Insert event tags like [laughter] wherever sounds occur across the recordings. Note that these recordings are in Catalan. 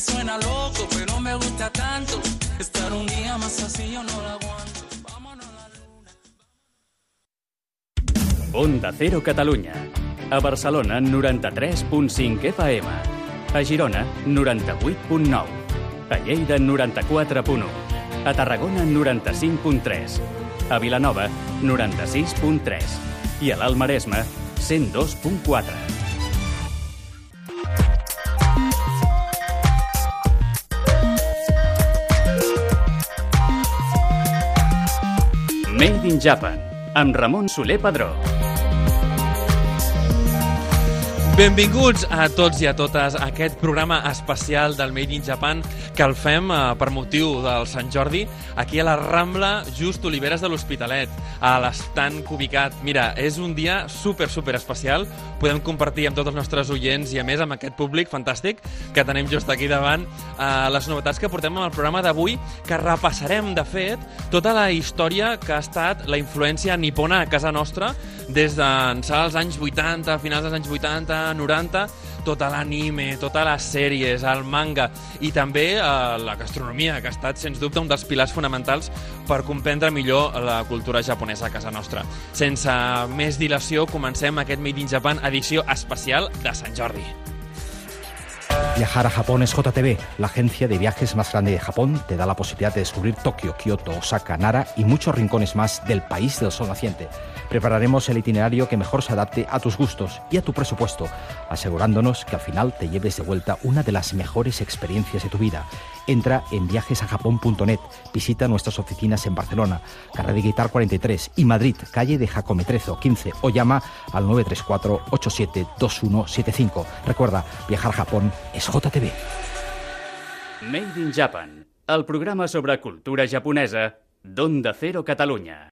suena loco, pero me gusta tanto. Estar un día más así yo no lo aguanto. Vámonos a la luna. Onda Cero Catalunya. A Barcelona, 93.5 FM. A Girona, 98.9. A Lleida, 94.1. A Tarragona, 95.3. A Vilanova, 96.3. I a l'Alt Maresme, 102.4. Made in Japan, amb Ramon Soler Padró. Benvinguts a tots i a totes a aquest programa especial del Made in Japan que el fem eh, per motiu del Sant Jordi aquí a la Rambla, just Oliveres de l'Hospitalet, a l'estant ubicat. Mira, és un dia super, super especial. Podem compartir amb tots els nostres oients i a més amb aquest públic fantàstic que tenim just aquí davant eh, les novetats que portem amb el programa d'avui que repassarem, de fet, tota la història que ha estat la influència nipona a casa nostra des d'ençà dels anys 80, finals dels anys 80, 90, tot l'anime, totes les sèries, el manga i també eh, la gastronomia, que ha estat, sens dubte, un dels pilars fonamentals per comprendre millor la cultura japonesa a casa nostra. Sense més dilació, comencem aquest Made in Japan edició especial de Sant Jordi. Viajar a Japón es JTB, la agencia de viajes más grande de Japón. Te da la posibilidad de descubrir Tokio, Kioto, Osaka, Nara y muchos rincones más del país del sol naciente. Prepararemos el itinerario que mejor se adapte a tus gustos y a tu presupuesto, asegurándonos que al final te lleves de vuelta una de las mejores experiencias de tu vida. Entra en viajesajapón.net, visita nuestras oficinas en Barcelona, Carrera Guitar 43 y Madrid, calle de Jacometrezo 15 o llama al 934 872175. Recuerda, viajar a Japón es JTB. Made in Japan, el programa sobre cultura japonesa d'Onda Cero Catalunya.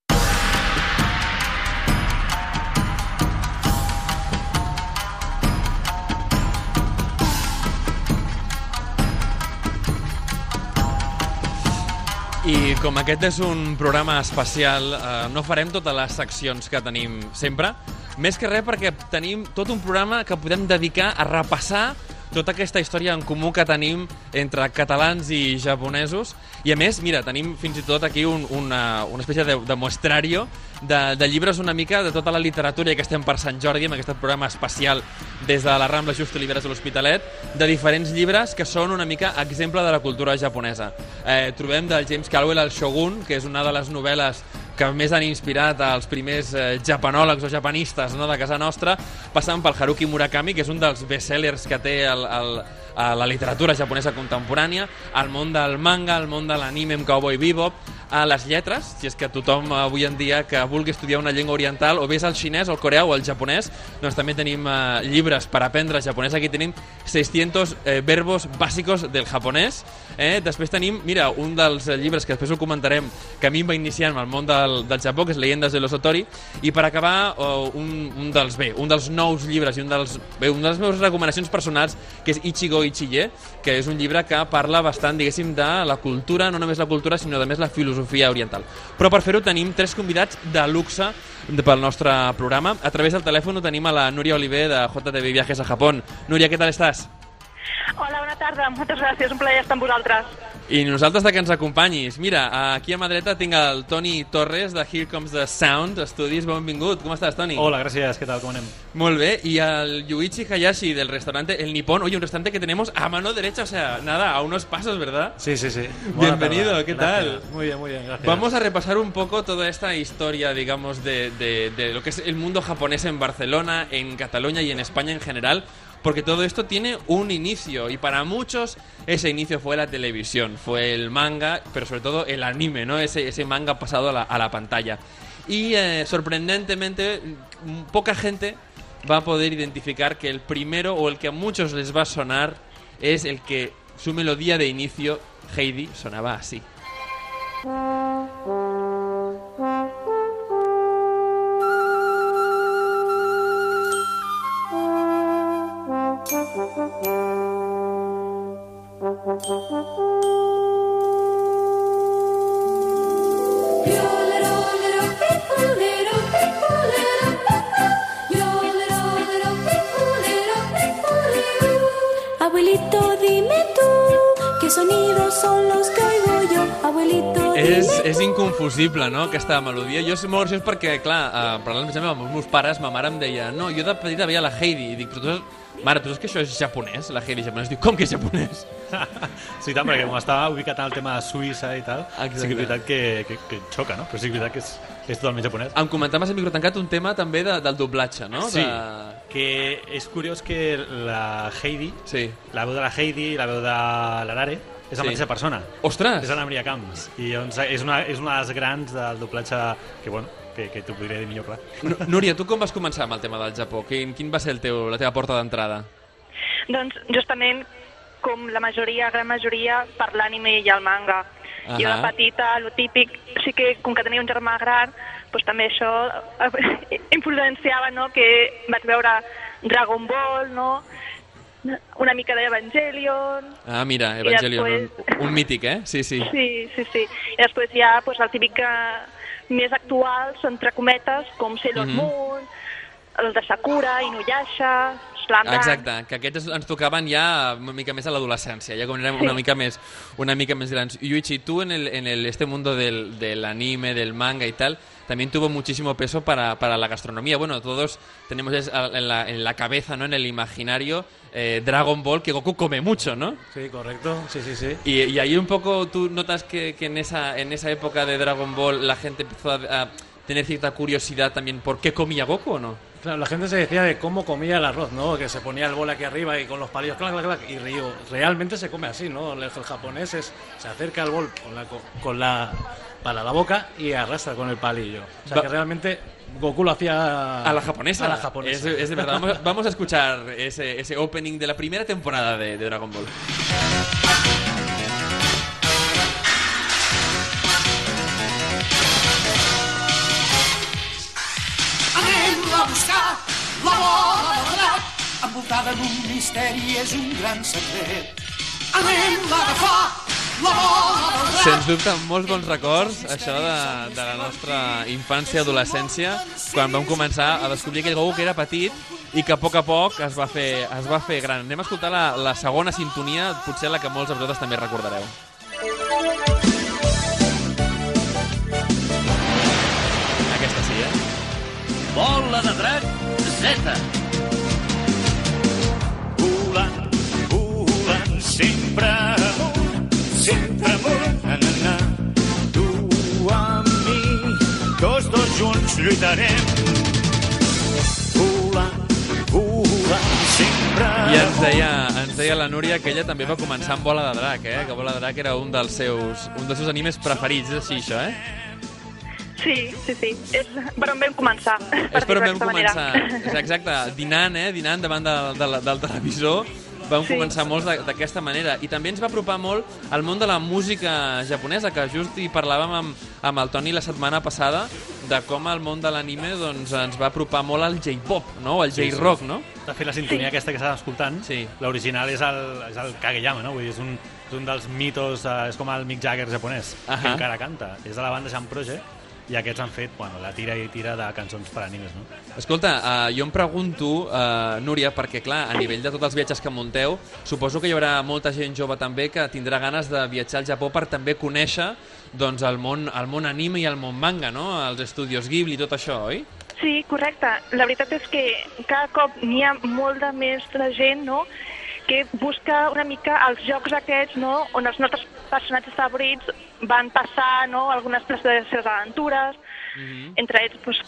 I com aquest és un programa especial, eh, no farem totes les seccions que tenim sempre, més que res perquè tenim tot un programa que podem dedicar a repassar tota aquesta història en comú que tenim entre catalans i japonesos i a més, mira, tenim fins i tot aquí un, una, una espècie de, de muestrario de, de llibres una mica de tota la literatura que estem per Sant Jordi amb aquest programa especial des de la Rambla Just Oliveres de l'Hospitalet de diferents llibres que són una mica exemple de la cultura japonesa. Eh, trobem del James Caldwell el Shogun, que és una de les novel·les que més han inspirat els primers eh, japanòlegs o japanistes no, de casa nostra, passant pel Haruki Murakami, que és un dels bestsellers que té el, el, a la literatura japonesa contemporània, al món del manga, al món de l'anime amb Cowboy Bebop, a les lletres, si és que tothom avui en dia que vulgui estudiar una llengua oriental, o bé és el xinès, el coreà o el japonès, doncs també tenim eh, llibres per aprendre japonès. Aquí tenim 600 eh, verbos bàsicos del japonès. Eh? Després tenim, mira, un dels llibres que després ho comentarem, que a mi em va iniciar en el món del, del Japó, que és Leyendas de l'Osotori, i per acabar, oh, un, un dels, bé, un dels nous llibres i un dels, bé, una de les meves recomanacions personals, que és Ichigo Ichiye, que és un llibre que parla bastant, diguéssim, de la cultura, no només la cultura, sinó més la filosofia oriental. Però per fer-ho tenim tres convidats de luxe pel nostre programa. A través del telèfon ho tenim a la Núria Oliver de JTV Viajes a Japón. Núria, què tal estàs? Hola, bona tarda. Moltes gràcies. Un plaer estar amb vosaltres. I nosaltres de que ens acompanyis. Mira, aquí a mà dreta tinc el Toni Torres de Here Comes the Sound Studios. Benvingut. Com estàs, Toni? Hola, gracias. ¿Qué tal? ¿Cómo anem? Molt bé. Y al Yuichi Hayashi del restaurante El Nippon. Oye, un restaurante que tenemos a mano derecha, o sea, nada, a unos pasos, ¿verdad? Sí, sí, sí. [laughs] Buena Bienvenido, tarde. ¿qué Gracias. tal? Muy bien, muy bien, gracias. Vamos a repasar un poco toda esta historia, digamos, de, de- de lo que es el mundo japonés en Barcelona, en Cataluña y en España en general, porque todo esto tiene un inicio y para muchos ese inicio fue la televisión, fue el manga, pero sobre todo el anime, ¿no? Ese, ese manga pasado a la, a la pantalla. Y eh, sorprendentemente, mm, poca gente va a poder identificar que el primero o el que a muchos les va a sonar es el que su melodía de inicio, Heidi, sonaba así. Sonidos son los que oigo yo, abuelito? És, és inconfusible, no?, aquesta melodia. Jo és molt graciós perquè, clar, uh, parlant amb els meus pares, ma mare em deia no, jo de petita veia la Heidi, i dic, però tu, mare, tu saps que això és japonès, la Heidi japonès? Diu, com que és japonès? [laughs] Sí, tant, perquè com estava ubicat en el tema de Suïssa i tal, Exacte. sí que és veritat que, que, que xoca, no? Però sí que és veritat que és, és totalment japonès. Em comentaves al micro tancat un tema també de, del doblatge, no? Sí, De... que és curiós que la Heidi, Sí. la veu de la Heidi i la veu de l'Arare és la Sí. mateixa persona. Ostres! És l'Anna Maria Camps. I doncs, és, una, és una de les grans del doblatge que, bueno, que, que t'ho podria dir millor, clar. N- Núria, tu com vas començar amb el tema del Japó? Quin, quin va ser el teu, la teva porta d'entrada? Doncs justament com la majoria, gran majoria, per l'ànime i el manga. Ahà. Jo de petita, lo típic, sí que com que tenia un germà gran, doncs també això eh, [laughs] influenciava, no?, que vaig veure Dragon Ball, no?, una mica d'Evangelion, Ah, mira, Evangelion, després- un, un mític, eh? Sí, sí. Sí, sí, sí. I després hi ha pues, el típic que més actuals, entre cometes, com Sailor Mhm. Moon, el de Sakura, Inuyasha, Slam Dunk... Exacte, que aquests ens tocaven ja una mica més a l'adolescència, ja quan érem una mica més una mica més grans. Yuichi, tú en, el, en el, este mundo del, del anime, del manga y tal, también tuvo muchísimo peso para, para la gastronomía. Bueno, todos tenemos en la, en la cabeza, ¿no? en el imaginario, eh, Dragon Ball, que Goku come mucho, ¿no? Sí, correcto. Sí, sí, sí. Y, y ahí un poco tú notas que, que en, esa, en esa época de Dragon Ball la gente empezó a, a tener cierta curiosidad también por qué comía Goku o no? Claro, la gente se decía de cómo comía el arroz, ¿no? Que se ponía el bol aquí arriba y con los palillos, clac, clac, clac, y río. Realmente se come así, ¿no? El, el japonés es, se acerca al bol con la, co- con la, para la boca y arrastra con el palillo. O sea Va- que realmente Goku lo hacía... A la japonesa. A la japonesa. Es, es de verdad. Vamos, a- vamos a escuchar ese, ese opening de la primera temporada de, de Dragon Ball. Envoltada d'un misteri és un gran secret. Anem a agafar la bola de drac. Sens dubte, molts bons records, això de, de la nostra infància i adolescència, quan vam començar a descobrir aquell Goku que era petit i que a poc a poc es va fer, es va fer gran. Anem a escoltar la, la segona sintonia, potser la que molts de vosaltres també recordareu. Aquesta sí, eh? Bola de drac Z. sempre amunt, sempre amunt, na, na, na. Tu amb mi, tots dos junts lluitarem. Volant, volant, sempre I ens deia, ens deia la Núria que ella també va començar amb Bola de Drac, eh? que Bola de Drac era un dels seus, un dels seus animes preferits, és així això, eh? Sí, sí, sí. És per on vam començar. És per on vam començar. És exacte, dinant, eh? dinant davant de, de, del televisor, vam Sí. començar molts de- d'aquesta manera. I també ens va apropar molt al món de la música japonesa, que just hi parlàvem amb, amb el Toni la setmana passada, de com el món de l'anime doncs, ens va apropar molt al J-pop, no? al Sí, sí. J-rock, no? De fet, la sintonia aquesta que estàvem escoltant, Sí. l'original és, el, és el Kageyama, no? Vull dir, és un, és un dels mitos, eh, és com el Mick Jagger japonès, que Ahà. encara canta. És de la banda Jam Project, i aquests han fet bueno, la tira i tira de cançons per animes, no? Escolta, uh, jo em pregunto, uh, Núria, perquè clar, a nivell de tots els viatges que munteu, suposo que hi haurà molta gent jove també que tindrà ganes de viatjar al Japó per també conèixer doncs, el, món, el món anime i el món manga, no? Els estudios Ghibli i tot això, oi? Sí, correcte. La veritat és que cada cop n'hi ha molt de més de gent, no?, que busca una mica els jocs aquests, no?, on els nostres personatges favorits van passar, no?, algunes de les seves aventures, Mhm. entre ells, doncs,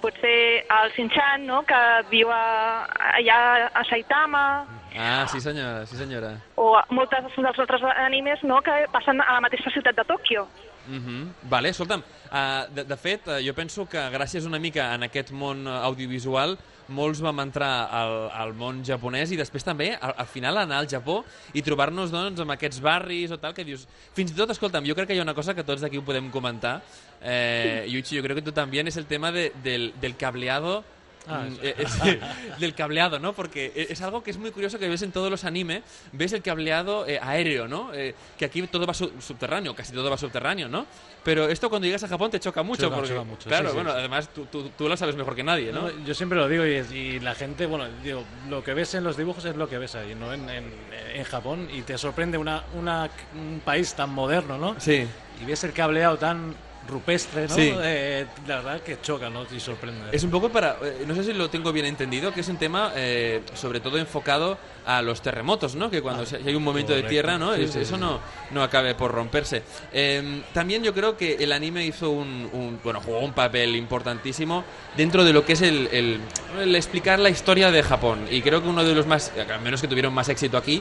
potser el Shin-Chan, no?, que viu a, allà a Saitama, Ah, sí senyora, sí senyora. o moltes dels altres animes, no?, que passen a la mateixa ciutat de Tòquio. Mm -hmm. Vale, escolta'm, uh, de, de fet, uh, jo penso que gràcies una mica en aquest món audiovisual molts vam entrar al, al món japonès i després també, al, al final, anar al Japó i trobar-nos doncs, amb aquests barris o tal, que dius... Fins i tot, escolta'm, jo crec que hi ha una cosa que tots d'aquí ho podem comentar, eh, Yuichi, jo crec que tu també, és el tema de, del, del cableado Ah, Mm, sí. eh, eh, [laughs] del cableado, ¿no? Porque e- es algo que es muy curioso que ves en todos los anime, ves el cableado eh, aéreo, ¿no? Eh, que aquí todo va su- subterráneo, casi todo va subterráneo, ¿no? Pero esto cuando llegas a Japón te choca mucho, Choca, porque, choca mucho, claro, sí, bueno, sí. además tú, tú, tú lo sabes mejor que nadie, ¿no? No, yo siempre lo digo y, es- y la gente, bueno, digo, lo que ves en los dibujos es lo que ves ahí, ¿no? En, en- en Japón y te sorprende una, una- un país tan moderno, ¿no? Sí. Y ves el cableado tan rupestre, ¿no? Sí. Eh, la verdad que choca, ¿no? Y sorprende. Es un poco para, eh, no sé si lo tengo bien entendido, que es un tema eh, sobre todo enfocado a los terremotos, ¿no? Que cuando se- hay un momento de tierra, ¿no? Sí, Es- sí, eso no, no acabe por romperse. Eh, también yo creo que el anime hizo un, un- bueno, jugó un papel importantísimo dentro de lo que es el, el- el explicar la historia de Japón. Y creo que uno de los más, al menos que tuvieron más éxito aquí,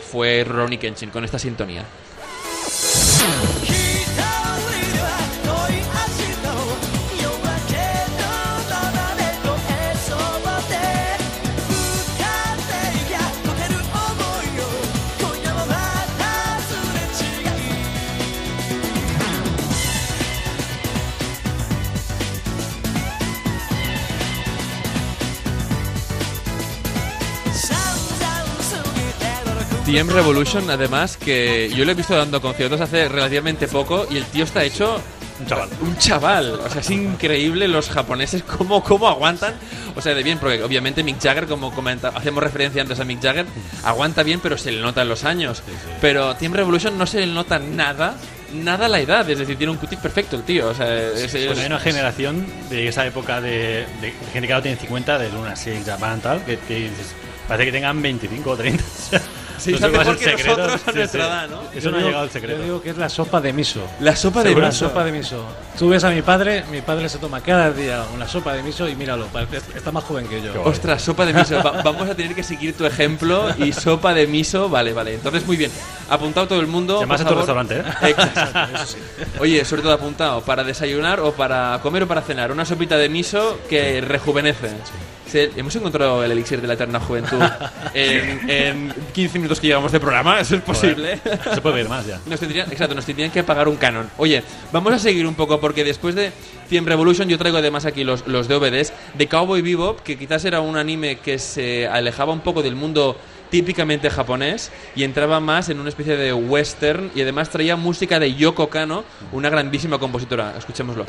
fue Ronnie Kenshin con esta sintonía. TM Revolution, además, que yo lo he visto dando conciertos hace relativamente poco y el tío está hecho Un chaval. un chaval. O sea, es increíble los japoneses cómo, cómo aguantan. O sea, de bien, porque obviamente Mick Jagger, como comenta, hacemos referencia antes a Mick Jagger, aguanta bien, pero se le notan los años. Pero Team Revolution no se le nota nada, nada la edad. Es decir, tiene un cutis perfecto el tío. O sea, es, es- Bueno, hay una generación de esa época de, de gente que ahora tiene 50, de Luna Six, Japan, tal, que, que parece que tengan 25 o 30. [laughs] Sí, No sé sabe cuál es mejor el que secreto. nosotros a Sí, nuestra sí. edad, ¿no? Eso Yo no ha digo- llegado al secreto. Yo digo que es la sopa de miso. La sopa de Seguro, la miso. sopa de miso. Tú ves a mi padre, mi padre se toma cada día una sopa de miso y míralo, está más joven que yo. Ostras, sopa de miso. Va- vamos a tener que seguir tu ejemplo y sopa de miso. Vale, vale. Entonces, muy bien. Apuntado todo el mundo. Se llama por tu restaurante, ¿eh? [laughs] Exacto, eso sí. Oye, sobre todo apuntado, para desayunar o para comer o para cenar, una sopita de miso que rejuvenece. Sí, hemos encontrado el elixir de la eterna juventud [laughs] en, en 15 minutos que llevamos de programa, eso es posible. Se puede ver más ya. Nos tendrían, exacto, nos tendrían que pagar un canon. Oye, vamos a seguir un poco porque después de Team Revolution yo traigo además aquí los, los DVDs de Cowboy Bebop, que quizás era un anime que se alejaba un poco del mundo típicamente japonés y entraba más en una especie de western y además traía música de Yoko Kano, una grandísima compositora. Escuchémoslo.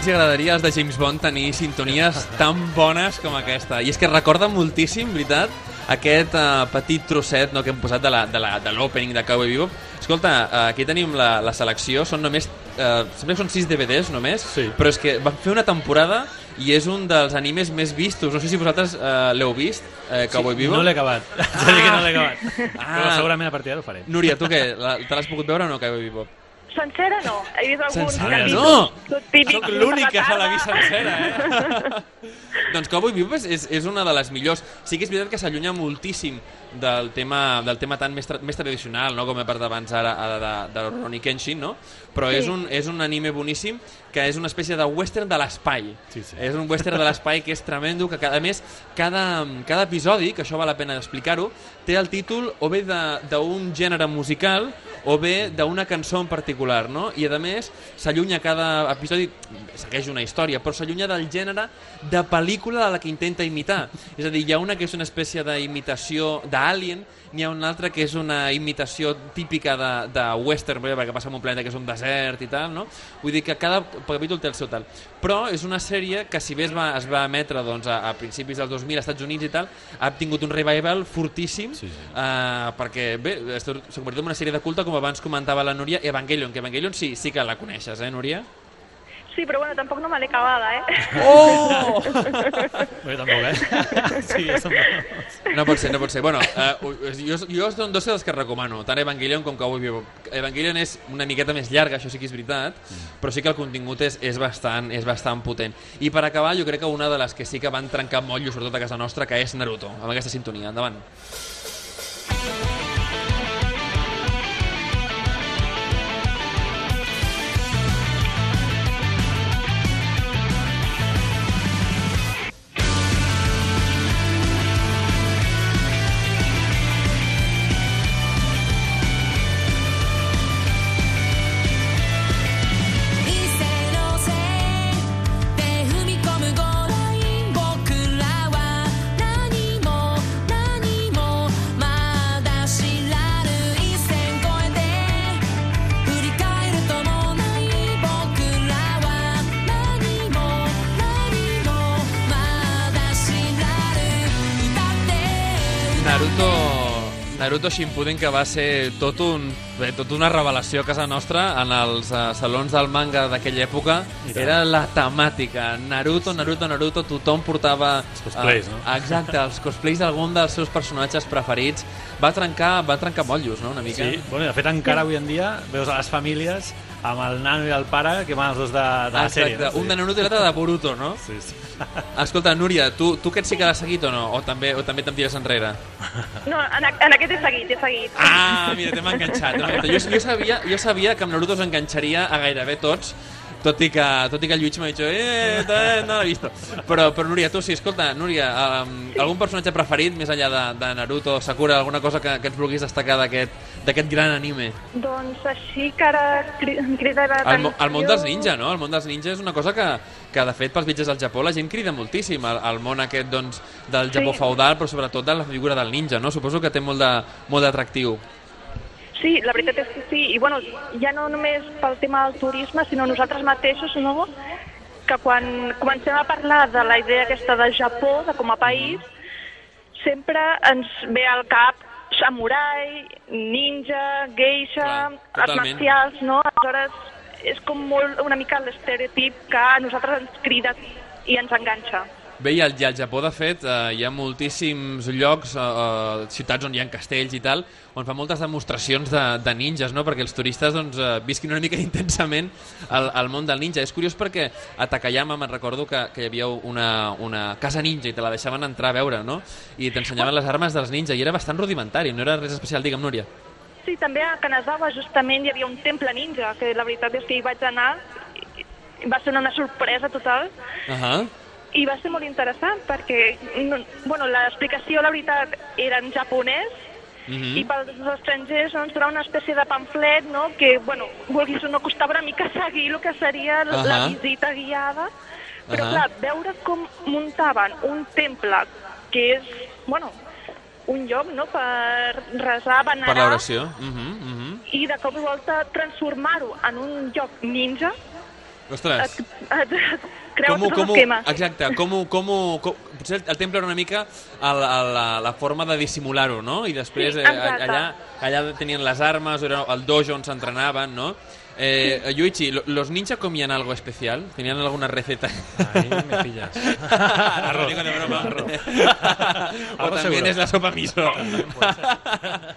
Els agradaria als de James Bond tenir sintonies tan bones com aquesta. I és que recorda moltíssim, veritat, aquest uh, petit trosset no, que hem posat de la- de la- de l'opening de, de Cowboy Bebop. Escolta, uh, aquí tenim la, la selecció, són només... Uh, sembla que són 6 DVDs només, sí. però és que van fer una temporada i és un dels animes més vistos. No sé si vosaltres uh, l'heu vist, uh, Cowboy Sí, Bebop. no l'he acabat. [laughs] De dir que no l'he acabat. Ah. Però segurament a partir d'ara ho faré. Núria, tu què? La, te l'has pogut veure o no, Cowboy Bebop? Sencera no, he vist alguns Sencera, capítols. no! Soc l'únic la que se l'ha vist sencera, eh? [laughs] doncs Cowboy Bebop és, és, és una de les millors. Sí que és veritat que s'allunya moltíssim del tema, del tema tan més, tra més tradicional, no? com he parlat abans ara de, de, de Ronnie Kenshin, no? però Sí. és, un, és un anime boníssim que és una espècie de western de l'espai. Sí, sí. És un western de l'espai que és tremendo, que cada, a més, cada, cada episodi, que això val la pena explicar-ho, té el títol o bé de- d'un gènere musical o bé d'una cançó en particular, no? I a més s'allunya cada episodi, segueix una història, però s'allunya del gènere de pel·lícula de la que intenta imitar. És a dir, hi ha una que és una espècie d'imitació d'Alien, n'hi ha una altra que és una imitació típica de, de western, perquè passa en un planeta que és un desert i tal, no? Vull dir que cada capítol té el seu tal. Però és una sèrie que si bé es va, es va emetre doncs, a, a principis del 2000 als Estats Units i tal, ha tingut un revival fortíssim sí, sí. Uh, perquè bé, esto s'ha convertit en una sèrie de culte com abans comentava la Núria, Evangelion, que Evangelion sí, sí que la coneixes, eh, Núria? Sí, però bueno, tampoc no me l'he acabada, eh? Oh! [laughs] Jo tampoc, eh? [laughs] Sí, ja som... No pot ser, no pot ser. Bueno, uh, jo, jo són dos dels que recomano, tant Evangelion com Cowboy Bebop. Evangelion és una miqueta més llarga, això sí que és veritat, però sí que el contingut és, és, bastant, és bastant potent. I per acabar, jo crec que una de les que sí que van trencar motllos, sobretot a casa nostra, que és Naruto, amb aquesta sintonia. Endavant.「一 Naruto Shippuden, que va ser tot un, bé, tot una revelació a casa nostra en els uh, salons del manga d'aquella època. Era la temàtica. Naruto, Naruto, Naruto, tothom portava... Els cosplays, no? Exacte, els cosplays d'algun dels seus personatges preferits. Va trencar, va trencar motllos, no?, una mica. Sí, bueno, de fet encara avui en dia veus a les famílies amb el nano i el pare que van els dos de, de la Exacte, sèrie. un de Naruto i l'altre de Boruto, no? Sí, sí. [laughs] Escolta, Núria, tu, tu aquest sí que l'has seguit o no? O també, o també te'n tires enrere? No, en, en aquest he seguit, he seguit. Ah, mira, t'hem enganxat. enganxat. Jo, jo, sabia, jo sabia que amb Naruto s'enganxaria a gairebé tots, tot i que, tot i que el Lluís m'ha dit eh, ta- no l'he vist. Però, però Núria, tu sí, escolta, Núria, um, algun personatge preferit, més enllà de, de Naruto, Sakura, alguna cosa que, que ens vulguis destacar d'aquest gran anime? Doncs així que ara cri- em crida l'atenció... El, el món dels ninja, no? El món dels ninja és una cosa que, que de fet, pels viatges al Japó la gent crida moltíssim, el, el món aquest doncs, del Japó Sí. feudal, però sobretot de la figura del ninja, no? Suposo que té molt de- molt d'atractiu. Sí, la veritat és que sí. I bueno, ja no només pel tema del turisme, sinó nosaltres mateixos, no? que quan comencem a parlar de la idea aquesta de Japó, de com a país, sempre ens ve al cap samurai, ninja, geisha, Clar, arts marcials, no? Aleshores, és com molt una mica l'estereotip que a nosaltres ens crida i ens enganxa. Bé, i al, i al Japó, de fet, eh, hi ha moltíssims llocs, eh, eh, ciutats on hi ha castells i tal, on fan moltes demostracions de, de ninjas, no? perquè els turistes doncs, eh, visquin una mica [laughs] intensament el, el món del ninja. És curiós perquè a Takayama me'n recordo que, que hi havia una, una casa ninja i te la deixaven entrar a veure, no? I t'ensenyaven les armes dels ninja i era bastant rudimentari, no era res especial, digue'm, Núria. Sí, també a Kanazawa justament hi havia un temple ninja, que la veritat és que hi vaig anar va ser una sorpresa total Uh -huh. I va ser molt interessant perquè no, bueno, l'explicació, la veritat, era en japonès Mhm. i pels estrangers doncs, era una espècie de pamflet no? que, bueno, vulguis o no, costava una mica seguir el que seria la Ahà. visita guiada, però Ahà. clar, veure com muntaven un temple que és, bueno, un lloc no? per resar, venerar, Per l'oració. Uh -huh, uh -huh. i de cop i volta transformar-ho en un lloc ninja Ostres. et, et, et creu com, tot com, l'esquema. exacte, com, com, com, potser el, el temple era una mica el, el, la, la forma de dissimular-ho, no? I després Sí, eh, exacte. allà, allà tenien les armes, era el dojo on s'entrenaven, no? Eh, Yuichi, lo- ¿los ninja comían algo especial? ¿Tenían alguna receta? Ahí me pillas. [laughs] Arroz. Digo de broma. o Arroz también seguro. es la sopa miso. [laughs]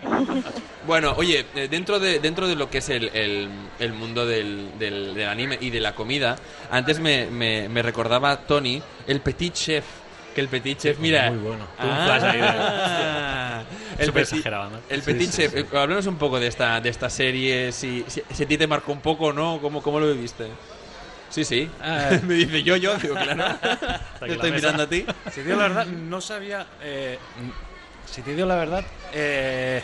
bueno, oye, eh, dentro de, dentro de lo que es el, el- el mundo del, del- del anime y de la comida, antes me, me- me recordaba Tony el Petit Chef. Que el Petit Chef, mira. muy bueno. Flash ahí Ah, [laughs] el Súper Petit, exagerado, ¿no? el Sí, Petit sí, Chef. sí. Eh, Háblanos un poco de esta, de esta serie, si, si, si a ti te marcó un poco o no, ¿cómo, cómo lo viviste? Sí, sí. Eh, [laughs] me dice yo, yo, digo, claro. [laughs] Te estoy mirando a ti. Si te digo la verdad, no sabía. eh, si te digo la verdad, eh,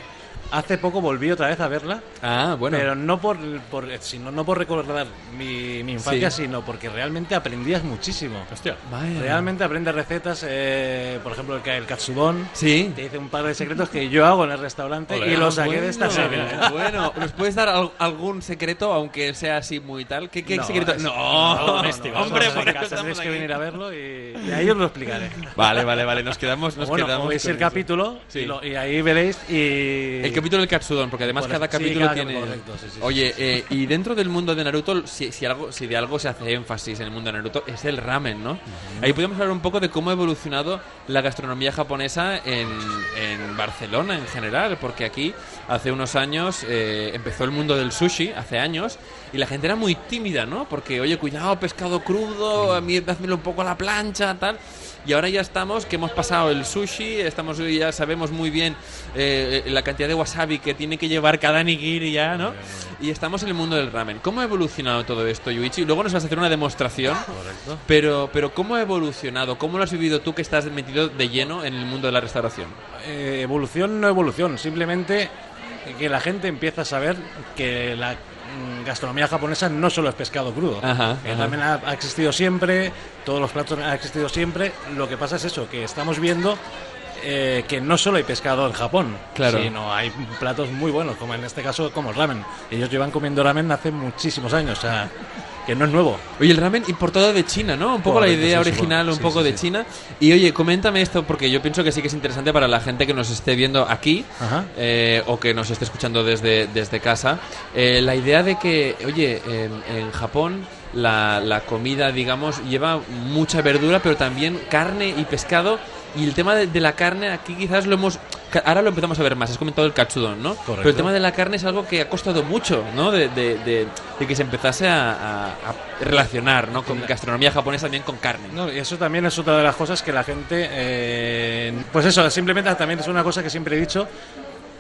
hace poco volví otra vez a verla. Ah, bueno. Pero no por, por, eh, sino, no por recordar mi, mi infancia, Sí. sino porque realmente aprendías muchísimo. Hostia. Vaya. Realmente aprendes recetas, eh, por ejemplo, el, que- el katsudon. Sí. Te dice un par de secretos que yo hago en el restaurante Ole. y lo Ah, saqué de esta bueno, serie. Bueno, ¿nos puedes dar al- algún secreto, aunque sea así muy tal? ¿Qué, qué No, secreto? es- No, no, doméstico, hombre, por eso tendréis que venir a verlo y, y ahí os lo explicaré. Vale, vale, vale, nos quedamos, nos bueno, quedamos veis el eso. capítulo Sí. y, lo- y ahí veréis y... El que capítulo del Katsudon, porque además cada capítulo cada tiene... correcto. Oye, eh, y dentro del mundo de Naruto, si, si, algo, si de algo se hace énfasis en el mundo de Naruto, es el ramen, ¿no? Ahí podemos hablar un poco de cómo ha evolucionado la gastronomía japonesa en, en Barcelona en general, porque aquí hace unos años eh, empezó el mundo del sushi, hace años, y la gente era muy tímida, ¿no? Porque, oye, cuidado, pescado crudo, a mí házmelo un poco a la plancha, tal. Y ahora ya estamos, que hemos pasado el sushi, estamos ya sabemos muy bien eh, la cantidad de wasabi que tiene que llevar cada nigiri ya, ¿no? Y estamos en el mundo del ramen. ¿Cómo ha evolucionado todo esto, Yuichi? Luego nos vas a hacer una demostración. Correcto. Pero, pero ¿cómo ha evolucionado? ¿Cómo lo has vivido tú que estás metido de lleno en el mundo de la restauración? Eh, evolución no evolución, simplemente que la gente empieza a saber que la gastronomía japonesa no solo es pescado crudo. Ajá, El ajá. ramen ha, ha existido siempre, todos los platos han existido siempre. Lo que pasa es eso, que estamos viendo eh, que no solo hay pescado en Japón, Claro. sino hay platos muy buenos, como en este caso como el ramen. Ellos llevan comiendo ramen hace muchísimos años, o sea, que no es nuevo. Oye, el ramen importado de China, ¿no? Un poco la idea sí, original, sí, un poco sí, de. China. Y oye, coméntame esto porque yo pienso que sí que es interesante para la gente que nos esté viendo aquí eh, o que nos esté escuchando desde, desde casa. Eh, la idea de que, oye, en, en Japón la, la comida, digamos, lleva mucha verdura, pero también carne y pescado. Y el tema de, de la carne aquí quizás lo hemos... Ahora lo empezamos a ver más, has comentado el katsudon, ¿no? Correcto. Pero el tema de la carne es algo que ha costado mucho, ¿no? De, de- de- de que se empezase a, a- a relacionar, ¿no? Con gastronomía japonesa también con carne. No, y eso también es otra de las cosas que la gente, eh, pues eso, simplemente también es una cosa que siempre he dicho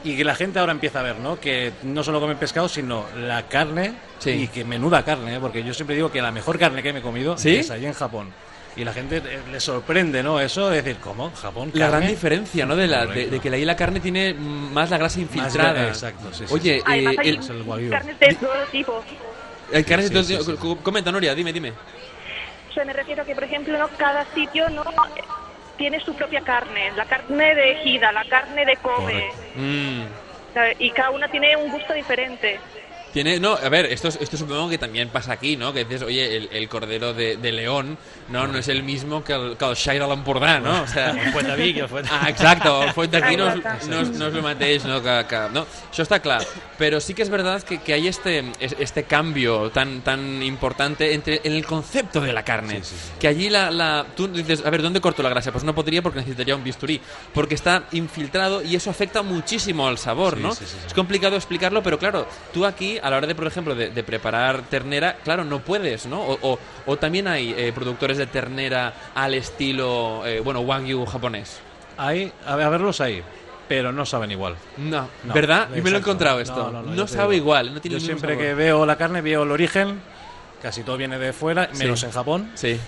y que la gente ahora empieza a ver, ¿no? Que no solo comen pescado, sino la carne Sí. y que menuda carne, ¿eh? porque yo siempre digo que la mejor carne que me he comido ¿Sí? es allí en Japón. Y la gente eh, le sorprende, ¿no? Eso de decir, ¿cómo? ¿Japón? La gran diferencia, ¿no? De, la, de, que ahí la carne tiene mm, más la grasa infiltrada. exacto, sí, sí, Oye, sí. Además, eh, el, el carnes de todo tipo. el carne de todo- Comenta, Nuria, dime, dime. O sea, me refiero que, por ejemplo, ¿no? cada sitio no tiene su propia carne. La carne de ejida, la carne de Kobe. Mm. Y cada una tiene un gusto diferente. Tiene, no, a ver, esto, es- esto supongo que también pasa aquí, ¿no? Que dices, oye, el, el cordero de, de León no, no es el mismo que el, que el Shire no? O sea, El Fuentavic i el Fuent- Ah, exacte, el Fuent d'aquí no, no, no és el mateix, no, que, que, no, això està clar. Pero sí que es verdad que, que hay este, es- este cambio tan, tan importante entre en el concepto de la carne. Que allí la, la, tú dices, a ver, ¿dónde corto la grasa? Pues no podría porque necesitaría un bisturí. Porque está infiltrado y eso afecta muchísimo al sabor, Sí, ¿no? sí, sí, sí. Es complicado explicarlo, pero claro, tú aquí, a la hora de, por ejemplo, de, de preparar ternera, claro, no puedes, ¿no? O, o- o también hay eh, productores de ternera al estilo, eh, bueno, wagyu japonés. Hay, a ver- a verlos ahí, pero no saben igual. No, No, ¿verdad? Yo me lo he exacto. encontrado esto. No, No, no, sabe digo. igual, no tiene Yo siempre sabor. que veo la carne veo el origen, casi todo viene de fuera, Sí. menos en Japón, Sí,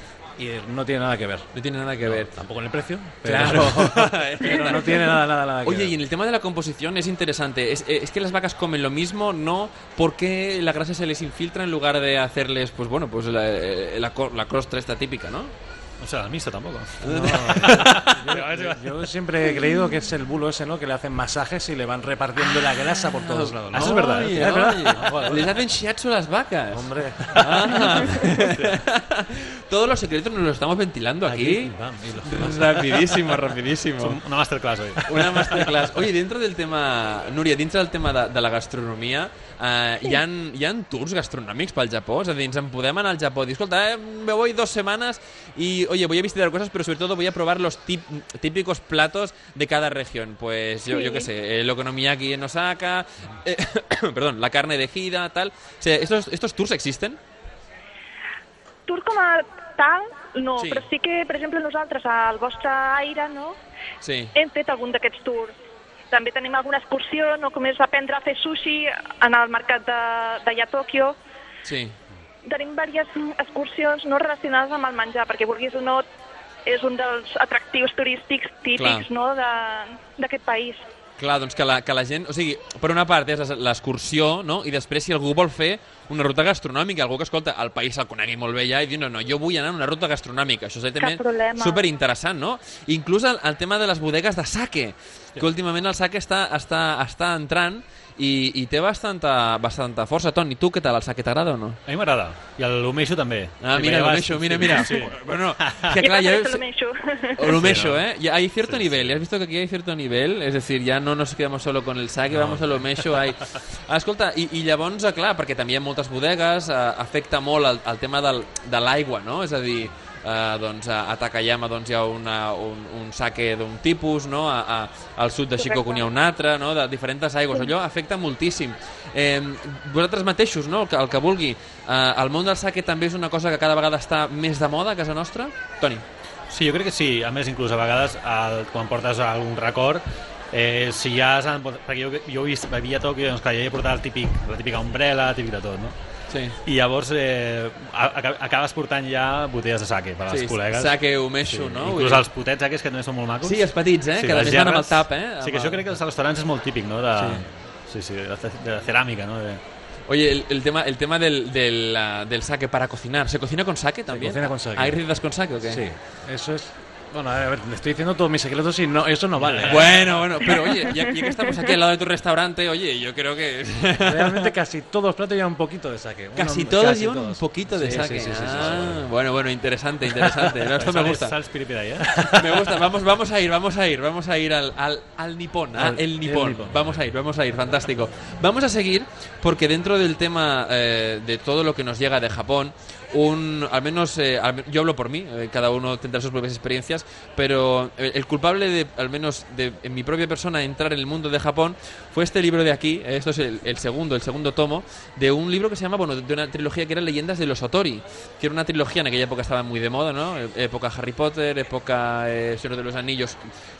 y no tiene nada que ver. no tiene nada que ver. Tampoco en el precio, pero, Claro. [laughs] [laughs] pero no tiene nada, nada, nada que Oye, ver. y en el tema de la composición es interesante. Es, es que las vacas comen lo mismo, ¿no? ¿Por qué la grasa se les infiltra en lugar de hacerles, pues bueno, pues la, eh, la, la crostra esta típica, ¿no? O sea, la mixta tampoco. [laughs] yo, yo siempre he creído que es el bulo ese, ¿no? Que le hacen masajes y le van repartiendo la grasa por todos lados. ¿no? Eso es verdad, Oye. ¿Es verdad? oye, Ah, vale, Les hacen shiatsu las vacas. Hombre, Ah. [laughs] Todos los secretos nos los estamos ventilando aquí. Aquí, Rapidísimo, rapidísimo. Una masterclass hoy. Una masterclass. Oye, dentro del tema... Núria, dintre del tema de, de la gastronomia, eh, hi, ha, hi ha tours gastronòmics pel Japó? És a dir, ens en podem anar al Japó i dir, escolta, eh, me voy dos semanas y, oye, voy a visitar cosas, pero sobre todo voy a probar los tip- típicos platos de cada región. Pues yo, Sí. yo qué sé, el okonomiyaki en Osaka, eh, [coughs] perdón, la carne de Hida, tal. O sea, ¿estos, ¿Estos tours existen? Tour com a tal, no, Sí. però sí que, per exemple, nosaltres al vostre aire, no?, Sí. hem fet algun d'aquests tours. També tenim alguna excursió, no?, com és aprendre a fer sushi en el mercat de, d'allà a Tòquio. Sí. Tenim diverses excursions no relacionades amb el menjar, perquè vulguis o no, és un dels atractius turístics típics, Clar. no?, de- d'aquest país. Clar, doncs que la, que la gent... O sigui, per una part és l'excursió, no? I després, si algú vol fer una ruta gastronòmica, algú que, escolta, el país el conegui molt bé ja i diu, no, no, jo vull anar a una ruta gastronòmica. Això és també superinteressant, no? Inclús el, el tema de les bodegues de sake, que últimament el sake està, està, està entrant i, i té bastanta, bastanta força. Toni, tu què tal? El sake t'agrada o no? A mi m'agrada. I el Lumeixo també. Ah, Sí, mira, el Lumeixo, mira, sí, mira. Sí. Bueno, [laughs] que clar, ya ves- se lo me he hecho. O lo mecho, no. ¿eh? Ya hay cierto nivel, ya has visto que aquí hay cierto nivel, es decir, ya no nos quedamos solo con el sake, vamos a. Hay... Ah, [laughs] escolta, i, i llavors, eh, clar, perquè també hi ha moltes bodegues, eh, afecta molt el, el tema del, de l'aigua, no? És a dir, eh, doncs, a, a Takayama doncs, hi ha una, un, un sake d'un tipus, no? A, a, al sud de Shikoku n'hi ha un altre, no? de diferents aigües. Allò afecta moltíssim. Eh, vosaltres mateixos, no? el, que, el que vulgui, eh, el món del sake també és una cosa que cada vegada està més de moda a casa nostra? Toni? Sí, jo crec que sí. A més, inclús a vegades, el, quan portes algun record, eh, si ja s'han... Perquè jo, jo he vist, a Tòquio, doncs clar, ja he portat el típic, la típica ombrella, el típic de tot, no? Sí. I llavors eh, acabes portant ja botelles de sake per als Sí, col·legues. sake umeshu, no? Vull Inclús els potets aquests que també són molt macos. Sí, els petits, eh? que les després van amb el tap, eh? Sí, que això crec que als restaurants és molt típic, no? De, sí, sí, de, la ce- de la ceràmica, no? De... Oye, el, el tema, el tema del, del, del sake para cocinar. ¿Se cocina con sake también? cocina con sake. ¿Hay recetas con sake o qué? Sí, eso es... Bueno, a ver, le estoy diciendo todos mis secretos y no, eso no vale. ¿eh? Bueno, bueno, pero oye, ya, ya que estamos aquí al lado de tu restaurante, oye, yo creo que... [laughs] Realmente casi todos los platos llevan un poquito de. Uno- Casi todos casi llevan un todos. poquito de Sí, sake. sí, sí, sí, sí, Ah. Bueno, bueno, interesante, interesante. No, esto me gusta. d'ahí, eh? Me gusta, vamos, vamos a ir, vamos a ir, vamos a ir al, al, al nipón, ah, Al- el el nipón. nipón. Vamos a ir, vamos a ir, fantástico. Vamos a seguir porque dentro del tema eh, de todo lo que nos llega de Japón, un, al menos, eh, yo hablo por mí, eh, cada uno tendrá sus propias experiencias, pero el culpable de, al menos de, en mi propia persona, entrar en el mundo de Japón fue este libro de aquí, eh, esto es el, segundo, el segundo tomo, de un libro que se llama, bueno, de una trilogía que era Leyendas de los Otori, que era una trilogía en aquella época estaba muy de moda, ¿no? Eh, Época Harry Potter, época Señor de los Anillos,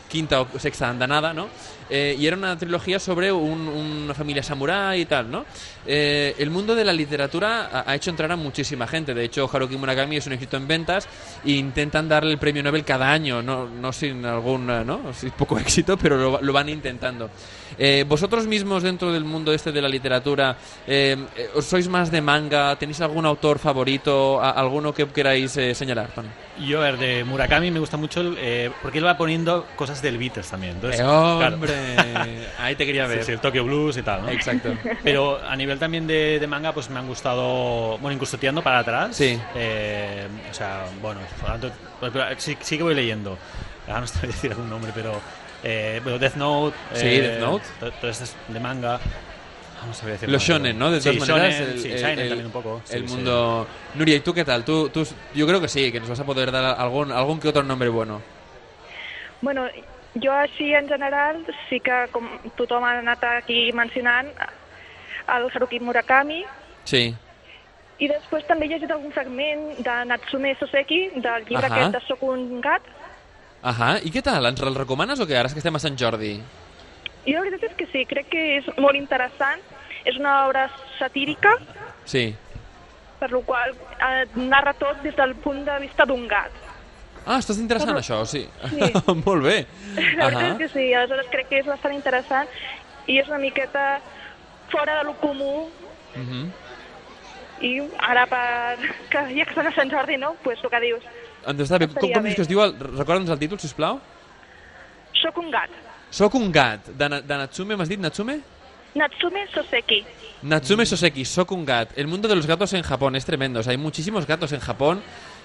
quinta o sexta andanada, ¿no? Eh, y era una trilogía sobre un- una familia samurái y tal, ¿no? Eh, el mundo de la literatura ha, ha hecho entrar a muchísima gente. De hecho, Haruki Murakami es un éxito en ventas e intentan darle el premio Nobel cada año, no, no sin algún, eh, ¿no? Sin poco [laughs] éxito, pero lo, lo van intentando. Eh, vosotros mismos dentro del mundo este de la literatura, eh, ¿os sois más de manga? ¿Tenéis algún autor favorito? A- ¿Alguno que queráis eh, señalar? Yo, a ver, de Murakami me gusta mucho el, porque él va poniendo cosas del Beatles también. Entonces, Eh, claro. Ahí te quería ver. Sí, sí, el Tokyo Blues y tal, ¿no? Exacto. [laughs] Pero a nivel también de, de manga, pues me han gustado, bueno, incluso tirando para atrás. Sí. Eh, o sea, bueno, pues, pero sí, sí que voy leyendo. Ahora no estoy [laughs] a decir algún nombre, pero eh, bueno, Death Note. Sí, eh, Death Note. to- Todo esto es de manga. Ah, No sabría decir Los shonen, ¿no? De sí, todas maneras, shonen, el, sí, el- shonen el- también un poco. sí, el sí. mundo... Nuria, ¿y tú qué tal? ¿Tú, tú, yo creo que sí, que nos vas a poder dar algún, algún que otro nombre bueno. Bueno, jo així en general sí que com tothom ha anat aquí mencionant el Haruki Murakami Sí. i després també he llegit algun fragment de Natsume Soseki del llibre Ahà. aquest de Soc un gat Ahà, i què tal? Ens el recomanes o què? Ara és que estem a Sant Jordi. i la veritat és que sí, crec que és molt interessant és una obra satírica Sí. per lo qual eh, narra tot des del punt de vista d'un gat Ah, estàs interessant, això, sí. Sí. [laughs] Molt bé. La veritat Ahà. és que sí, aleshores crec que és bastant interessant i és una miqueta fora de lo comú Mhm. i ara per, que ja que són a Sant Jordi, no? Pues el que dius, Doncs està bé. Com, com dius que es diu? El... Recorda'ns el títol, sisplau. soc un gat. Soc un gat. De, Na- de Natsume, m'has dit Natsume? Natsume Soseki. Natsume Soseki, soc un gat. El mundo de los gatos en Japón es tremendo. O sea, hay muchísimos gatos en Japón.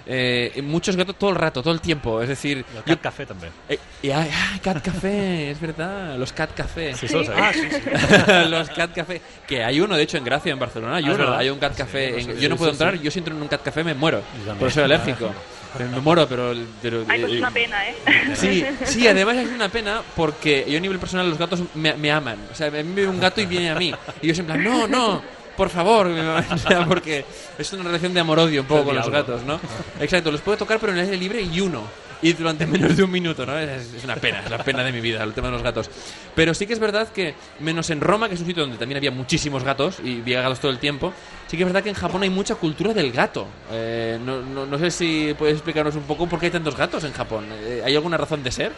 Eh, muchos gatos todo el rato, todo el tiempo. Es decir, El Cat Café també. Eh, y hay- ay, Cat Café, [laughs] es verdad, los Cat Café. Sí, eso. Ah, sí, sí. [laughs] los Cat Café. Que hay uno, de hecho, en Gracia, en Barcelona. Hay Ah, es uno, verdad. hay un Cat Café. en- yo no puedo sí, entrar, sí. yo si entro en un Cat Café me muero. también. Por soy alérgico. Me muero, pero... pero Ay, pues eh, una pena, ¿eh? Sí, [laughs] sí, además es una pena porque yo a nivel personal los gatos me, me aman. O sea, a mí me ve un gato y viene a mí. Y yo siempre, no, no, por favor. [laughs] Porque es una relación de amor-odio un poco con los gatos, ¿no? Exacto, los puedo tocar pero en el aire libre y uno. Y durante [laughs] menos de un minuto, ¿no? Es, es una pena, es la pena de mi vida, el tema de los gatos. Pero sí que es verdad que, menos en Roma, que es un sitio donde también había muchísimos gatos y había gatos todo el tiempo, sí que es verdad que en Japón hay mucha cultura del gato. Eh, no, no, no sé si puedes explicarnos un poco por qué hay tantos gatos en Japón. Eh, ¿Hay alguna razón de ser?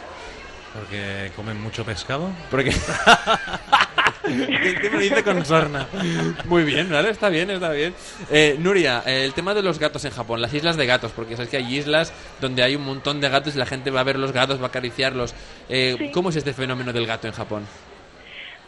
Porque comen mucho pescado. Porque... [laughs] ¿Qué me dice con sorna? Muy bien, ¿vale? Está bien, está bien. Eh, Nuria, eh, el tema de los gatos en Japón, las islas de gatos, porque sabes que hay islas donde hay un montón de gatos y la gente va a ver los gatos, va a acariciarlos. Eh, Sí. ¿Cómo es este fenómeno del gato en Japón?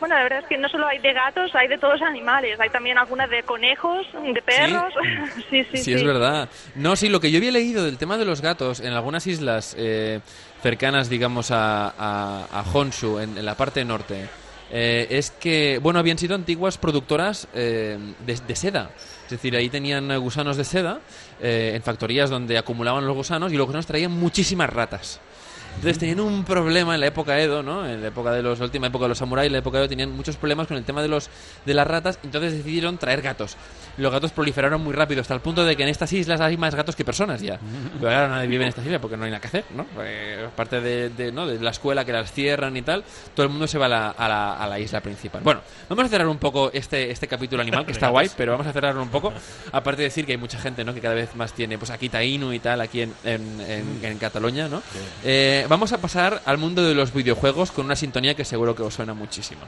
Bueno, la verdad es que no solo hay de gatos, hay de todos los animales. Hay también algunas de conejos, de perros. [laughs] Sí, sí, sí. Sí, es verdad. No, sí, lo que yo había leído del tema de los gatos en algunas islas eh, cercanas, digamos, a, a, a Honshu, en, en la parte norte, eh, es que, bueno, habían sido antiguas productoras eh, de, seda. Es decir, ahí tenían gusanos de seda eh, en factorías donde acumulaban los gusanos y los gusanos traían muchísimas ratas. Entonces tenían un problema en la época Edo, ¿no? En la época de los la última época de los samuráis, en la época Edo tenían muchos problemas con el tema de los de las ratas, entonces decidieron traer gatos. Los gatos proliferaron muy rápido hasta el punto de que en estas islas hay más gatos que personas ya. [laughs] Pero ahora nadie vive en estas islas porque no hay nada que hacer, ¿no? Porque aparte de, de, ¿no? de la escuela que las cierran y tal, todo el mundo se va a la, a la, a la isla principal. Bueno, vamos a cerrar un poco este, este capítulo animal, que [laughs] está guay, pero vamos a cerrarlo un poco. Aparte de decir que hay mucha gente, ¿no? Que cada vez más tiene, pues aquí Taíno y tal, aquí en, en, en, en Cataluña, ¿no? Eh, vamos a pasar al mundo de los videojuegos con una sintonía que seguro que os suena muchísimo.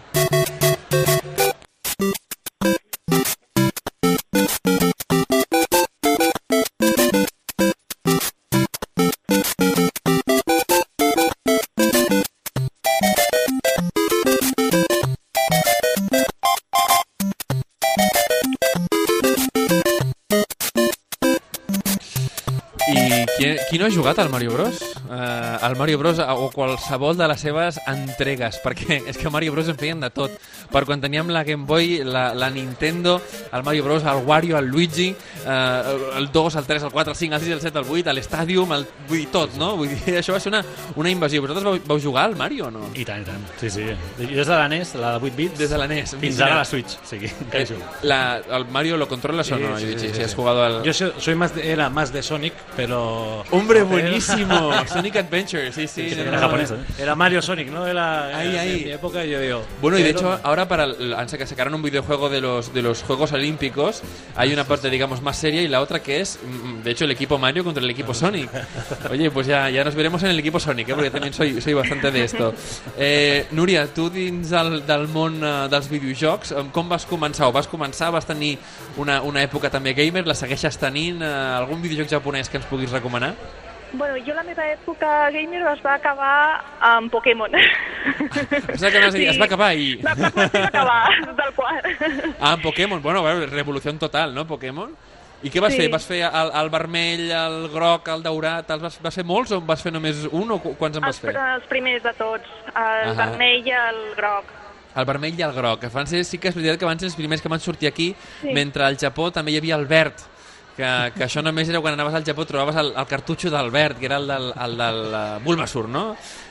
Qui no ha jugat al Mario Bros? Uh, al Mario Bros o qualsevol de les seves entregues, perquè [laughs] és que Mario Bros en feien de tot. Per quan teníem la Game Boy, la, la Nintendo, el Mario Bros, el Wario, el Luigi, uh, el 2, el 3, el 4, el 5, el 6, el 7, el 8, l'Stadium, el... vull dir, tot, no? Vull dir, [laughs] això va ser una, una invasió. Vosaltres vau, vau jugar al Mario o no? I tant, i tant. Sí, sí. I des de la NES, la de 8 bits, Des de la NES. fins ara la Switch. Que Eh, la, ¿El Mario lo controlas o no, Sí, sí, sí, si sí. has jugado al... Yo soy, soy más de, era más de Sonic, pero... Hombre, buenísimo. [laughs] Sonic Adventure, sí, sí. Sí, no, era no. ¿eh? Era Mario Sonic, ¿no? Era, Ahí, era ahí. de mi época y yo digo... Bueno, y de hecho, ahora para saca- sacaron un videojuego de los de los Juegos Olímpicos. Hay una parte, digamos, más seria y la otra que es, mm, de hecho, el equipo Mario contra el equipo Sonic. [laughs] Oye, pues ya, ya nos veremos en el equipo Sonic, ¿eh? porque también soy, soy bastante de esto. Eh, Núria, tu dins del, del món eh, dels videojocs, eh, com vas començar? O vas començar, vas tenir una, una època també gamer, la segueixes tenint? Eh, algun videojoc japonès que ens puguis recomanar? Bueno, jo la meva època gamer es va acabar amb Pokémon. Es va acabar, es va acabar i... Va, va, va acabar, [laughs] tal qual. Ah, Pokémon, bueno, bueno, revolució total, no, Pokémon? I què vas Sí. fer? Vas fer el, el vermell, el groc, el daurat, els vas, vas fer molts o en vas fer només un o qu- quants en vas Els, fer? els primers de tots, el Ahà. vermell i el groc. El vermell i el groc, que van ser, sí que és veritat que van ser els primers que van sortir aquí, Sí. mentre al Japó també hi havia el verd, que, que això només era quan anaves al Japó trobaves el, el cartutxo del verd, que era el del, el del uh, Bulbasaur, no?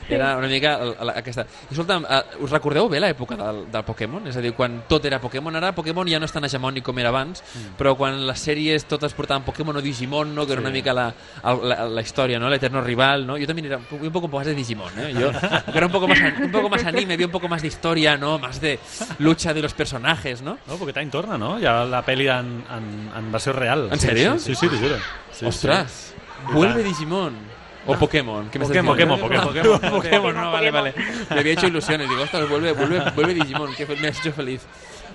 Era una mica el, el, aquesta... I escolta'm, uh, us recordeu bé l'època del, del Pokémon? És a dir, quan tot era Pokémon, ara Pokémon ja no és tan hegemònic com era abans, mm. però quan les sèries totes portaven Pokémon o Digimon, no? que era una mica la, la, la historia, ¿no? L'eterno rival, ¿no? Yo también era un poco, poco más de Digimon, ¿eh? Yo, era un poco, más, un poco más anime, había un poco más de historia, ¿no? Más de lucha de los personajes, ¿no? No, perquè tant torna, no? Ja la pel·li en, en, en versió real. ¿En serio? Sí, sí, sí, t'ho juro. Sí, ¡Ostras! sí. Vuelve Digimon. O Pokémon. ¿Qué me estás Pokémon, diciendo? Pokémon, Pokémon. Pokémon, no, vale, vale. Me había hecho ilusiones. Digo, ostras, vuelve, vuelve, vuelve Digimon, que me has hecho feliz.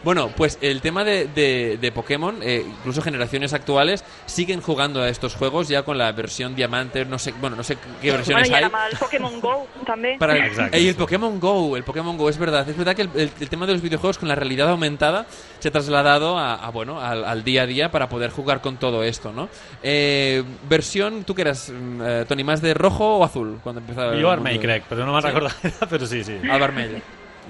Bueno, pues el tema de, de, de Pokémon, eh, incluso generaciones actuales, siguen jugando a estos juegos ya con la versión Diamante, no sé, bueno, no sé qué Bueno, versiones i hay. el Pokémon GO, també. Para el, Exacto, y el sí. Pokémon Go, el Pokémon Go, es verdad. Es verdad que el, el- el tema de los videojuegos con la realidad aumentada se ha trasladado a, a, bueno, al, al día a día para poder jugar con todo esto, ¿no? Eh, versión, ¿tú qué eras, eh, Tony, más de rojo o azul cuando empezaba? mundo? vermell, crec, però no me'n Sí? recordo gaire, [laughs] però sí, sí. Al.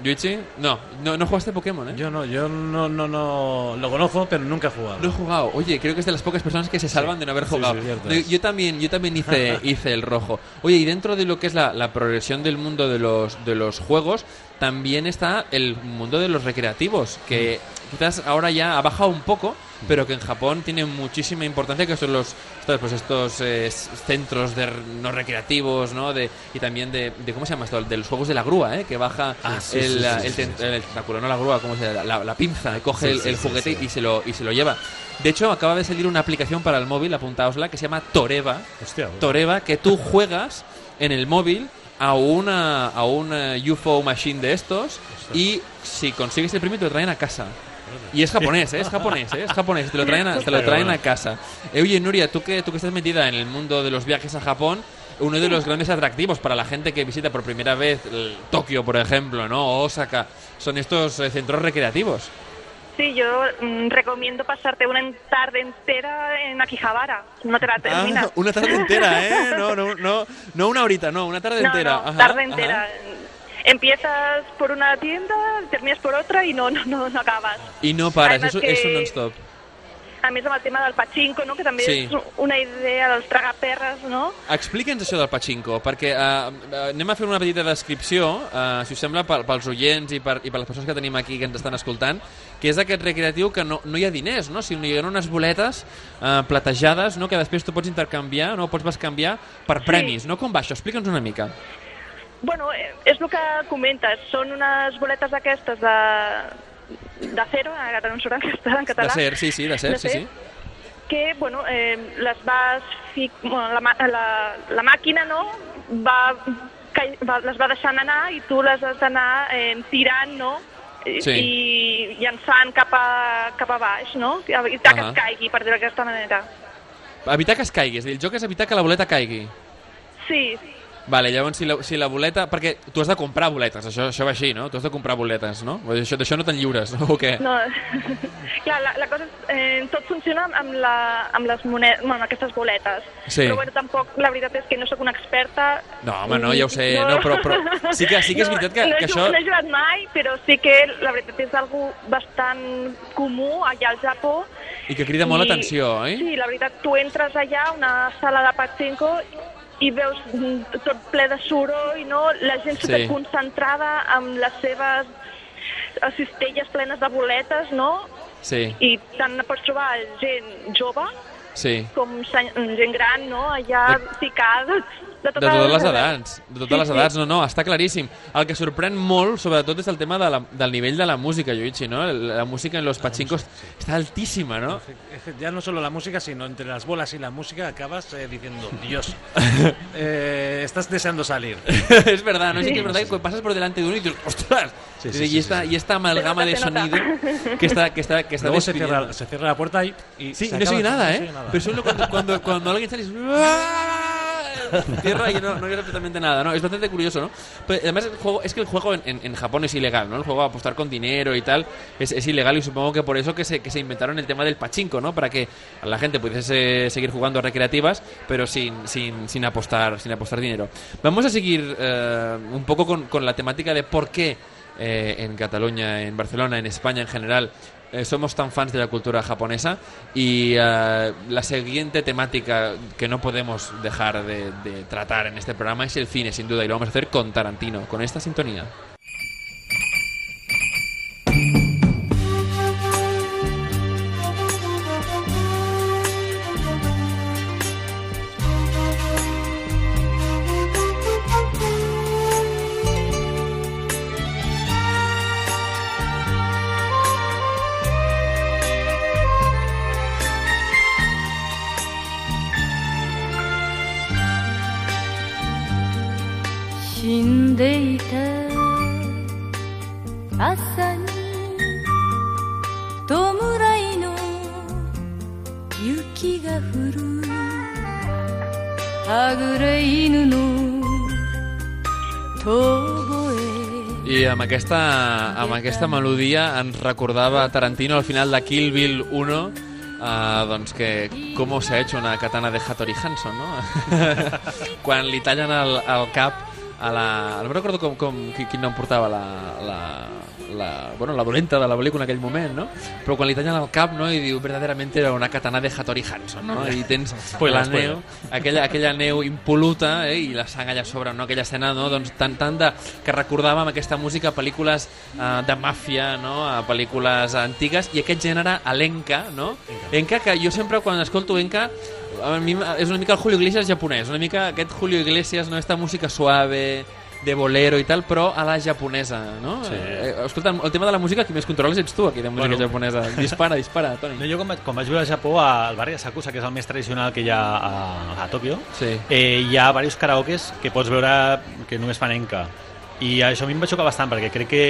Yuichi, no, no, no jugaste Pokémon, ¿eh? Yo no, yo no, no, no lo conozco, pero nunca he jugado. No he jugado. Oye, creo que es de las pocas personas que se salvan de no haber Sí, jugado. sí, No, es. yo también, yo también hice, [laughs] hice el rojo. Oye, y dentro de lo que es la, la progresión del mundo de los, de los juegos, también está el mundo de los recreativos, que quizás ahora ya ha bajado un poco, pero que en Japón tiene muchísima importancia, que son los estos, pues estos eh, centros de no recreativos, ¿no? De, y también de, de, ¿cómo se llama esto? De los juegos de la grúa, ¿eh? Que baja Ah, sí, el, sí, el el no la grúa, ¿cómo se llama? La, la pinza, coge el, el juguete y se lo y se lo lleva. De hecho, acaba de salir una aplicación para el móvil, apuntaosla, que se llama Toreva. Hostia. Toreva, que tú juegas en el móvil a una a un UFO machine de estos y si consigues el premio te lo traen a casa. Y es japonés, ¿eh? [laughs] es japonés, ¿eh? es japonés, te lo traen a, te lo traen a casa. Eh, oye, Nuria, tú que, tú que estás metida en el mundo de los viajes a Japón, uno de los grandes atractivos para la gente que visita por primera vez el Tokio, por ejemplo, ¿no? O Osaka, son estos eh, centros recreativos. Sí, yo mm, recomiendo pasarte una tarde entera en Akihabara. No te la terminas. Ah, [laughs] una tarde entera, [laughs] ¿eh? No, no, no, no una horita, no, una tarde No, entera. no, Ajá, tarde ajá. entera. Empiezas por una tienda, terminas por otra y no, no, no, no acabas. I no pares, Además que- és un non-stop. A més amb el tema del pachinko, no? que també Sí. és una idea dels tragaperres, no? Explica'ns això del pachinko, perquè eh, anem a fer una petita descripció, eh, si us sembla, pel, pels oients i per, i per les persones que tenim aquí que ens estan escoltant, que és aquest recreatiu que no, no hi ha diners, no? sinó hi ha unes boletes eh, platejades no? que després tu pots intercanviar, no pots bescanviar per premis. No? Com va això? Explica'ns una mica. Bueno, és el que comentes, són unes boletes d'aquestes de, de cero, ara no surt en català, en català De ser, sí, sí, de ser, sí, sí. que bueno, eh, les vas fic... bueno, la, la, la màquina no va, va, les va deixant anar i tu les has d'anar eh, tirant no? Sí. i llançant cap a, cap a baix, no? I evitar que Ahà. es caigui, per dir-ho d'aquesta manera. Evitar que es caigui, és dir, el joc és evitar que la boleta caigui. Sí, Vale, llavors si la, si la boleta... Perquè tu has de comprar boletes, això, això va així, no? Tu has de comprar boletes, no? Dir, Això, d'això no te'n lliures, no? [laughs] O què? no, [laughs] clar, la, la cosa és, eh, tot funciona amb, la, amb les monedes, bueno, aquestes boletes. Sí. Però bueno, tampoc, la veritat és que no sóc una experta. No, home, no, ja ho sé, no, però, però sí que, sí que és No, veritat que, no que això... No he jugat mai, però sí que la veritat és algo bastant comú allà al Japó. I que crida molt l'atenció, oi? Sí, la veritat, tu entres allà a una sala de pachinko i veus mm, tot ple de soroll, no? La gent Sí. superconcentrada amb les seves eh, cistelles plenes de boletes, no? Sí, I tant pots trobar gent jove sí. com gent gran, no? Allà ficada de De totes, totes les edats, de totes Sí, les sí. edats, no, no, està claríssim. El que sorprèn molt, sobretot, és el tema de la, del nivell de la música, Yoichi, no? La música en los pachinkos està altíssima, no? Ya no solo la música, sino entre las bolas y la música acabas eh, diciendo, Dios, [laughs] eh, estás deseando salir. [laughs] es verdad, ¿no? Sí. que es verdad que pasas por delante de uno y dices, ¡ostras! Sí, sí, y, sí, esta, sí, y esta amalgama de sonido que está, que está, que está Luego se cierra, se cierra la puerta y, y Sí, se no se oye acaba- nada, no ¿eh? oye nada. Pero solo cuando, cuando, cuando alguien sale [laughs] Cierra y no, no hay absolutamente nada, ¿no? Es bastante curioso, ¿no? Además el juego, es que el juego en, Japón es ilegal, ¿no? El juego a apostar con dinero y tal es, ilegal y supongo que por eso que se, que se inventaron el tema del pachinko, ¿no? Para que la gente pudiese seguir jugando recreativas, pero sin, sin, sin apostar sin apostar dinero. Vamos a seguir eh, un poco con, con la temática de por qué eh, en Cataluña, en Barcelona, en España en general, eh, somos tan fans de la cultura japonesa y eh, la siguiente temática que no podemos dejar de, de tratar en este programa es el cine, sin duda, y lo vamos a hacer con Tarantino, con esta sintonía. Amb aquesta, amb aquesta melodia ens recordava Tarantino al final de Kill Bill 1 Uh, doncs que com s'ha hecho una katana de Hattori Hanson, no? [laughs] Quan li tallen el, el cap a la... No recordo com, com, qui- quin nom portava la, la, la, bueno, la dolenta de la pel·lícula en aquell moment, no? Però quan li tallen el cap, no? I diu, verdaderament era una katana de Hattori Hanson, no? I tens [laughs] la neu, aquella, aquella neu impoluta eh, i la sang allà sobre, no? aquella escena no? doncs, tan, tan de, que recordàvem aquesta música a pel·lícules eh, de màfia, no? a pel·lícules antigues, i aquest gènere, a l'enca, no? Enca, que jo sempre quan escolto Enca, a mi és una mica el Julio Iglesias japonès, una mica aquest Julio Iglesias, no? esta música suave, de bolero i tal, però a la japonesa, no? Sí. Eh, escolta, el tema de la música, qui més controles ets tu, aquí, de música Bueno. japonesa. Dispara, dispara, Toni. No, jo quan vaig, quan vaig viure al Japó, al barri de Sakusa, que és el més tradicional que hi ha a, a Tòquio, Sí. eh, hi ha diversos karaokes que pots veure que només fan enca. I això a mi em va xocar bastant, perquè crec que,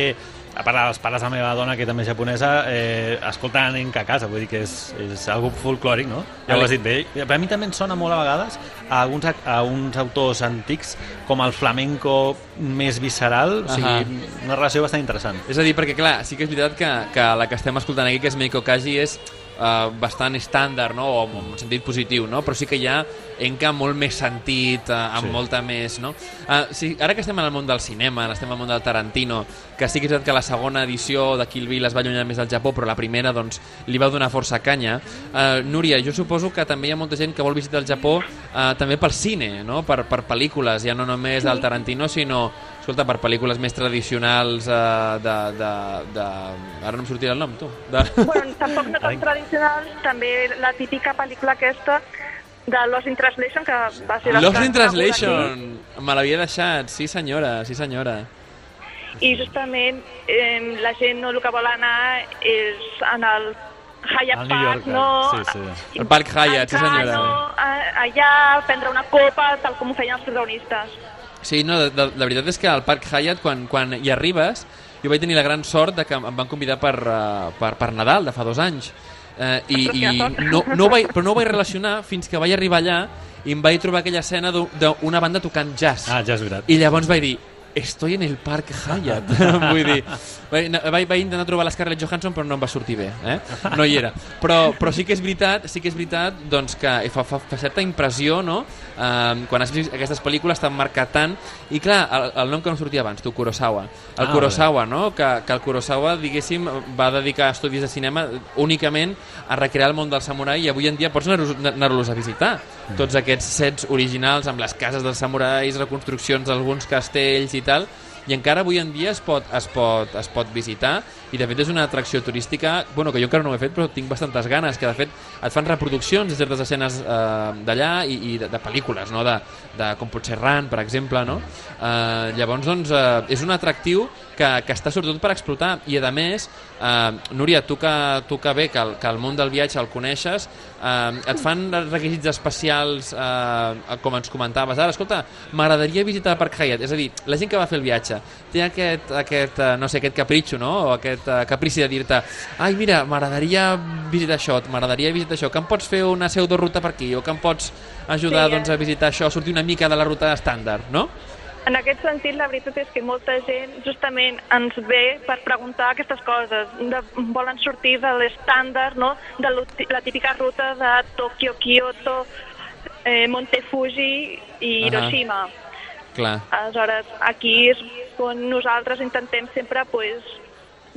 a part dels pares de la meva dona, que també és japonesa, eh, escolten anime a casa, vull dir que és, és algo folclòric, no? Ja ho has dit bé. Per a mi també em sona molt a vegades a, alguns, a uns autors antics com el flamenco més visceral, o sigui, Ahà. una relació bastant interessant. És a dir, perquè clar, sí que és veritat que, que la que estem escoltant aquí, que és Meiko Kaji, és uh, bastant estàndard, no? o en sentit positiu, no? però sí que hi ha enca molt més sentit, uh, amb Sí. molta més... No? Uh, sí, ara que estem en el món del cinema, estem en el món del Tarantino, que sí que és veritat que la segona edició de Kill Bill es va allunyar més del Japó, però la primera doncs, li va donar força canya. Uh, Núria, jo suposo que també hi ha molta gent que vol visitar el Japó uh, també pel cine, no? per, per pel·lícules, ja no només del Tarantino, sinó escolta, per pel·lícules més tradicionals uh, de, de, de... Ara no em sortirà el nom, tu. De... Bueno, tampoc no tan tradicionals, també la típica pel·lícula aquesta de Lost in Translation, que va ser... Lost in Translation! Me l'havia deixat, sí senyora, sí senyora. I justament eh, la gent no el que vol anar és en el Hyatt Park, York, no? sí, sí. El Park Hyatt, sí senyora. No, allà prendre una copa, tal com ho feien els protagonistes. Sí, no, de, de, la veritat és que al Park Hyatt, quan, quan hi arribes, jo vaig tenir la gran sort de que em van convidar per, uh, per, per Nadal, de fa dos anys. Uh, I i no, no vaig, però no ho vaig relacionar fins que vaig arribar allà i em vaig trobar aquella escena d'u- d'una banda tocant jazz. Ah, ja és veritat. I llavors vaig dir, estoy en el Park Hyatt. [laughs] Vull dir, vaig, vaig, intentar trobar la Scarlett Johansson però no em va sortir bé, eh? No hi era. Però, però sí que és veritat, sí que és veritat doncs, que fa, fa, fa certa impressió, no? Um, quan has vist aquestes pel·lícules t'han marcat tant. I clar, el, el nom que no sortia abans, tu, Kurosawa. El Ah, Kurosawa, no? Que, que el Kurosawa, diguéssim, va dedicar estudis de cinema únicament a recrear el món del samurai i avui en dia pots anar-los anar a visitar. Tots aquests sets originals amb les cases dels samurais, reconstruccions d'alguns castells i tal, i encara avui en dia es pot, es pot, es pot visitar i de fet és una atracció turística bueno, que jo encara no ho he fet però tinc bastantes ganes que de fet et fan reproduccions de certes escenes eh, d'allà i, i de, de pel·lícules no? de, de com pot ser Ran per exemple no? eh, llavors doncs eh, és un atractiu que, que està sobretot per explotar i a més eh, Núria, tu que, tu que bé que el, que el món del viatge el coneixes eh, et fan requisits especials eh, com ens comentaves ara, escolta, m'agradaria visitar el Park Hyatt, és a dir, la gent que va fer el viatge té aquest, aquest eh, no sé, aquest capritxo, no? o aquest eh, caprici de dir-te ai mira, m'agradaria visitar això m'agradaria visitar això, que em pots fer una pseudoruta per aquí o que em pots ajudar Sí, eh? doncs, a visitar això, a sortir una mica de la ruta estàndard, no? En aquest sentit, la veritat és que molta gent justament ens ve per preguntar aquestes coses. De, volen sortir de l'estàndard, no? de la típica ruta de Tokyo, Kyoto, eh, Monte Fuji i. Hiroshima. Clar. Aleshores, aquí és on nosaltres intentem sempre pues,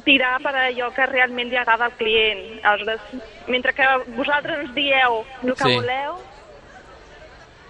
tirar per allò que realment li agrada al client. Aleshores, mentre que vosaltres ens dieu el que Sí. voleu,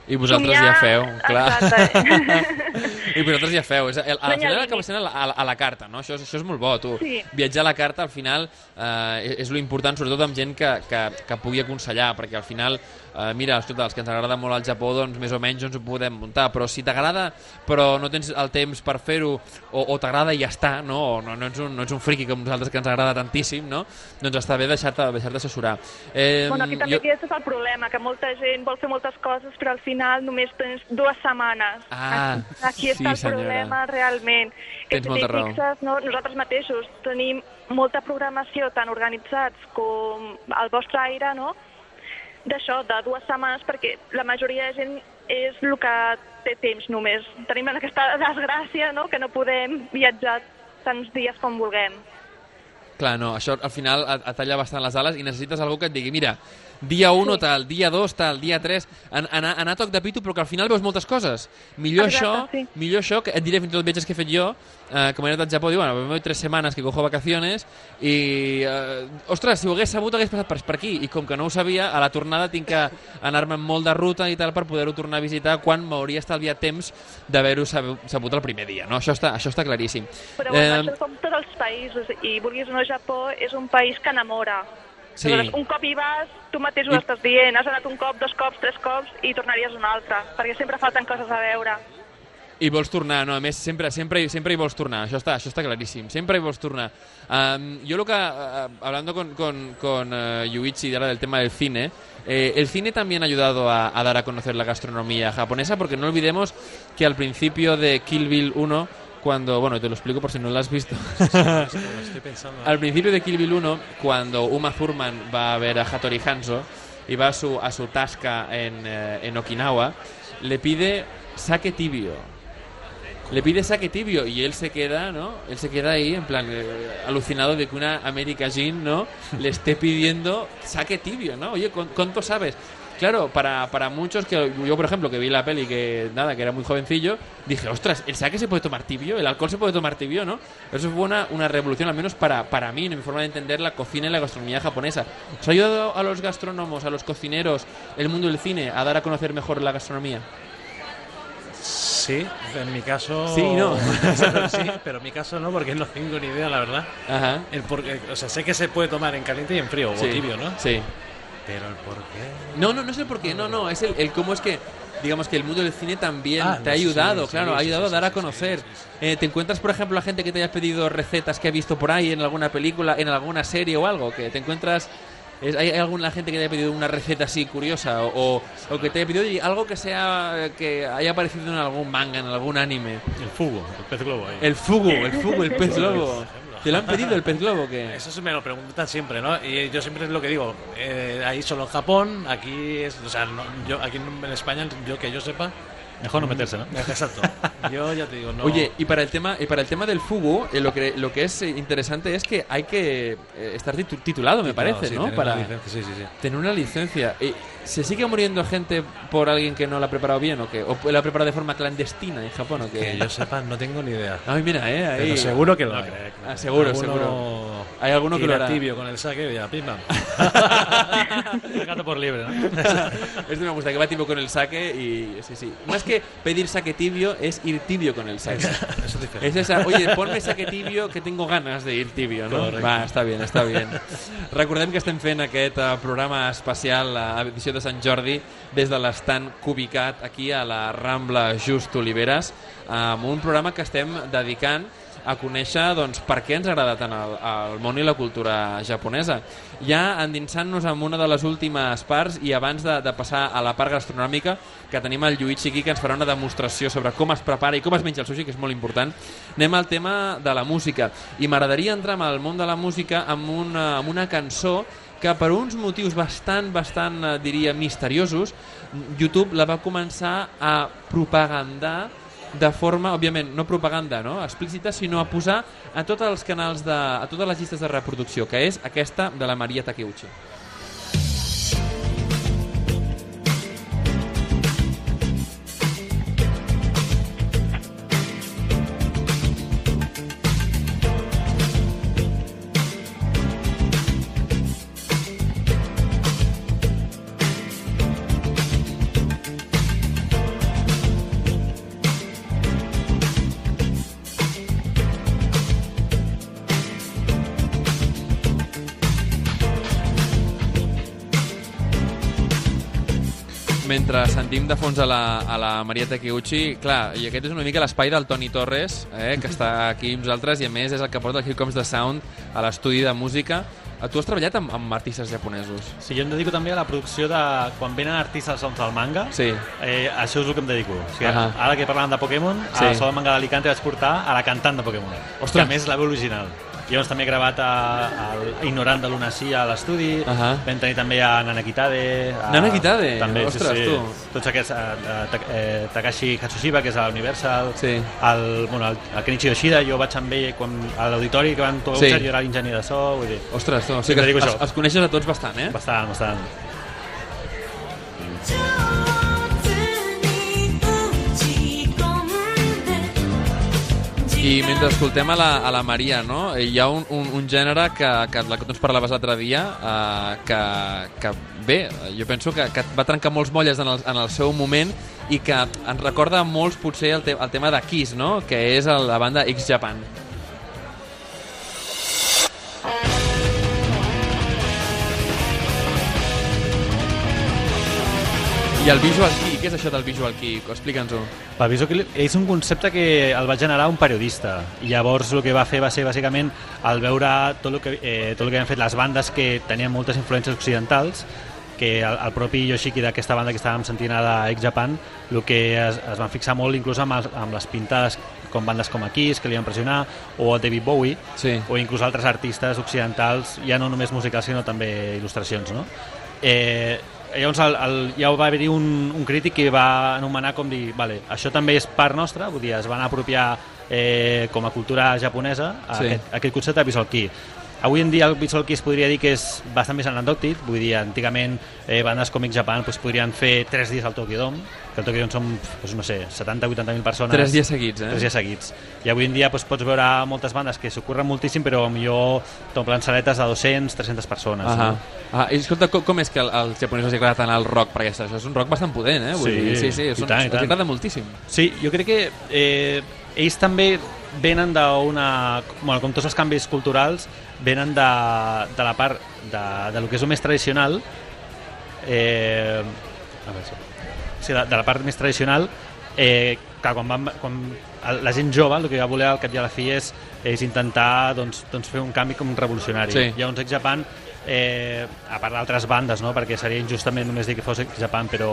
I vosaltres Somiar, ja feu, clar. exacte. [laughs] I vosaltres ja feu. És, el, al final acaba sent a la, a, la, a la carta, no? Això, això és molt bo, tu. Sí. Viatjar a la carta, al final, eh, és, és lo important, sobretot amb gent que, que, que pugui aconsellar, perquè al final, eh, mira, escolta, els que ens agrada molt el Japó, doncs més o menys ens ho podem muntar, però si t'agrada però no tens el temps per fer-ho, o, o t'agrada i ja està, no? O no, no, ets un, no ets un friqui com nosaltres que ens agrada tantíssim, no? Doncs està bé deixar-te deixar assessorar. Eh, Bueno, aquí també jo- aquest és el problema, que molta gent vol fer moltes coses, però al final només tens dues setmanes. Ah, aquí, aquí sí, està el senyora. problema realment. Que Tens si molta t'hi raó. fixes, no, nosaltres mateixos tenim molta programació tan organitzats com el vostre aire, no? D'això, de dues setmanes, perquè la majoria de gent és el que té temps només. Tenim aquesta desgràcia no? que no podem viatjar tants dies com vulguem. Clar, no, això al final et, talla bastant les ales i necessites algú que et digui, mira, dia 1 tal, dia 2 tal, dia 3, an anar, anar a toc de pito però que al final veus moltes coses. Millor Exacte, això, sí. millor això, que et diré fins i tot viatges que he fet jo, eh, com he anat al Japó, diu, bueno, me voy tres setmanes que cojo vacaciones i, eh, ostres, si ho hagués sabut hagués passat per, per aquí i com que no ho sabia, a la tornada tinc que anar-me molt de ruta i tal per poder-ho tornar a visitar quan m'hauria estalviat temps d'haver-ho sabut, el primer dia, no? Això està, això està claríssim. Però bueno, això és com tots els països, i vulguis o no, Japó és un país que enamora. Sí. Aleshores, un cop hi vas, tu mateix ho I- estàs dient, has anat un cop, dos cops, tres cops i tornaries un altre, perquè sempre falten coses a veure. I vols tornar, no? A més, sempre, sempre, sempre hi vols tornar. Això està, això està claríssim. Sempre hi vols tornar. Um, yo lo que, uh, hablando con, con, con uh, Yuichi ahora del tema del cine, eh, el cine también ha ayudado a, a dar a conocer la gastronomía japonesa, porque no olvidemos que al principio de Kill Bill 1 cuando, bueno, te lo explico por si no lo has visto. [laughs] lo estoy pensando. Al principio de Kill Bill 1, cuando Uma Thurman va a ver a Hattori Hanzo y va a su, a su tasca en, eh, en Okinawa, le pide saque tibio. Le pide saque tibio y él se queda, ¿no? Él se queda ahí en plan eh, alucinado de que una América Jean, ¿no? Le esté pidiendo saque tibio, ¿no? Oye, ¿cu- ¿cuánto sabes? Claro, para, para muchos que yo, por ejemplo, que vi la peli que nada, que era muy jovencillo, dije, ostras, el saque se puede tomar tibio, el alcohol se puede tomar tibio, ¿no? Eso fue una, una revolución, al menos para, para mí, en mi forma de entender la cocina y la gastronomía japonesa. ¿Os ha ayudado a los gastrónomos, a los cocineros, el mundo del cine a dar a conocer mejor la gastronomía? Sí, en mi caso. Sí, no. [laughs] sí, pero en mi caso no, porque no tengo ni idea, la verdad. Ajá. El por qué- o sea, sé que se puede tomar en caliente y en frío, Sí, o tibio, ¿no? Sí. Pero el por qué. No, no, no sé por qué, no, no, es el, el cómo es que, digamos que el mundo del cine también Ah, te ha ayudado, sí, claro, sí, ha ayudado sí, a dar sí, a conocer. Eh, ¿Te encuentras, por ejemplo, a gente que te haya pedido recetas que ha visto por ahí en alguna película, en alguna serie o algo? Que te encuentras... es- ¿Hay alguna gente que te haya pedido una receta así curiosa? O, o que te haya pedido oye, algo que sea que haya aparecido en algún manga, en algún anime? El fugo, el pez globo ahí. El fugo, el fugo, el pez globo. ¿Te lo han pedido el pez globo? que Eso se me lo preguntan siempre, ¿no? Y yo siempre es lo que digo. eh, ahí solo en Japón, aquí es. O sea, no- yo aquí en España, yo que yo sepa. Mejor no meterse, ¿no? Exacto. [laughs] Yo ya te digo, no. Oye, y para el tema y para el tema del fugo, eh, lo que lo que es eh, interesante es que hay que eh, estar titu- titulado, me Titulado, parece, sí, ¿no? tener Para una licencia, sí, sí, sí. tener una licencia. Eh, ¿Se sigue muriendo gente por alguien que no la ha preparado bien o que o la ha preparado de forma clandestina en Japón o que Que yo sepa, no tengo ni idea. [laughs] Ay, mira, eh, ahí. Pero seguro que lo No hay. creo, Ah, seguro, Alguno seguro. Hay alguno que lo hará. tibio con el saque ya, pim, pam. [laughs] Gato por libre, ¿no? [laughs] Este me gusta, que va tibio con el saque y... Sí, sí. Más que pedir saque tibio, es ir tibio con el saque. Eso es diferente. Es esa, oye, ponme saque tibio que tengo ganes de ir tibio, no? Va, està bien, està bien. Recordem que estem fent aquest eh, programa especial a edició de Sant Jordi des de l'estant Cubicat aquí a la Rambla Just Oliveres amb un programa que estem dedicant a conèixer doncs, per què ens agrada tant el, el món i la cultura japonesa. Ja endinsant-nos en una de les últimes parts i abans de, de passar a la part gastronòmica, que tenim el Lluïtxi aquí, que ens farà una demostració sobre com es prepara i com es menja el sushi, que és molt important, anem al tema de la música. I m'agradaria entrar en el món de la música amb una, amb una cançó que per uns motius bastant, bastant, eh, diria, misteriosos, YouTube la va començar a propagandar de forma, òbviament, no propaganda no? explícita, sinó a posar a tots els canals, de, a totes les llistes de reproducció, que és aquesta de la Maria Takeuchi. Mentre sentim de fons a la, a la Maria Takeuchi, clar, i aquest és una mica l'espai del Toni Torres, eh, que està aquí amb nosaltres, i a més és el que porta el Here Comes the Sound a l'estudi de música. Eh, Tu has treballat amb, amb artistes japonesos. Sí, jo em dedico també a la producció de... Quan venen artistes doncs, al manga, Sí. eh, això és el que em dedico. O sigui, Ahà. ara que parlàvem de Pokémon, Sí. a la Sol Manga d'Alicante vaig portar a la cantant de Pokémon, Ostres. que a més és la veu original. Llavors també he gravat a, a Ignorant de Lunacy a l'estudi, Ahà. vam tenir també a Nana Kitade... A, Nana Kitade? També, Ostres, sí, sí. tu. Tots aquests, a, a, Ta- eh, Takashi Katsushiba, que és a Universal, Sí. el, bueno, el, el Kenichi Yoshida, jo vaig amb ell quan, a l'auditori que van tocar Sí. jo era l'enginyer de so, vull dir, Ostres, tu, o sigui que a els, això. els coneixes a tots bastant, eh? bastant, bastant. I mentre escoltem a la, a la Maria, no? hi ha un, un, un gènere que, que la que tu ens parlaves l'altre dia, eh, que, que bé, jo penso que, que va trencar molts molles en el, en el seu moment i que ens recorda molts potser el, te, el tema de Kiss, no? que és el, la banda X Japan. I el Visual Key, què és això del Visual Key? Explica'ns-ho. El Visual és un concepte que el va generar un periodista i llavors el que va fer va ser bàsicament el veure tot el que, eh, tot el que havien fet les bandes que tenien moltes influències occidentals que el, el propi Yoshiki d'aquesta banda que estàvem sentint ara de X Japan el que es, es van fixar molt inclús amb, els, amb les pintades com bandes com Kiss que li van pressionar o David Bowie Sí. o inclús altres artistes occidentals ja no només musicals sinó també il·lustracions no? eh, llavors el, el, ja va haver-hi un, un crític que va anomenar com dir vale, això també és part nostra, vull dir, es van apropiar eh, com a cultura japonesa a Sí. aquest, aquest concepte de Visual Kei Avui en dia el Visual es podria dir que és bastant més anecdòtic, vull dir, antigament eh, bandes com X Japan pues, podrien fer 3 dies al Tokyo Dome, que al Tokyo Dome són, pues, no sé, 70-80.000 persones. Tres dies seguits, eh? Tres dies seguits. I avui en dia pues, pots veure moltes bandes que s'ocorren moltíssim, però millor t'omplen saletes de 200, 300 persones. Ah, no? ah, i escolta, com, com és que als japonesos els agrada tant el rock? Perquè això és un rock bastant potent, eh? Vull Sí, dir, sí, sí, són, tant, i els agrada moltíssim. Sí, jo crec que eh, ells també venen d'una... Bueno, com tots els canvis culturals, venen de, de la part de, de lo que és el més tradicional eh, a veure, sí. de, de la part més tradicional eh, que quan, van, quan la gent jove el que va voler al cap i a la fi és, és intentar doncs, doncs fer un canvi com revolucionari Sí. llavors Japan eh, a part d'altres bandes, no? perquè seria injustament només dir que fos Japan, però,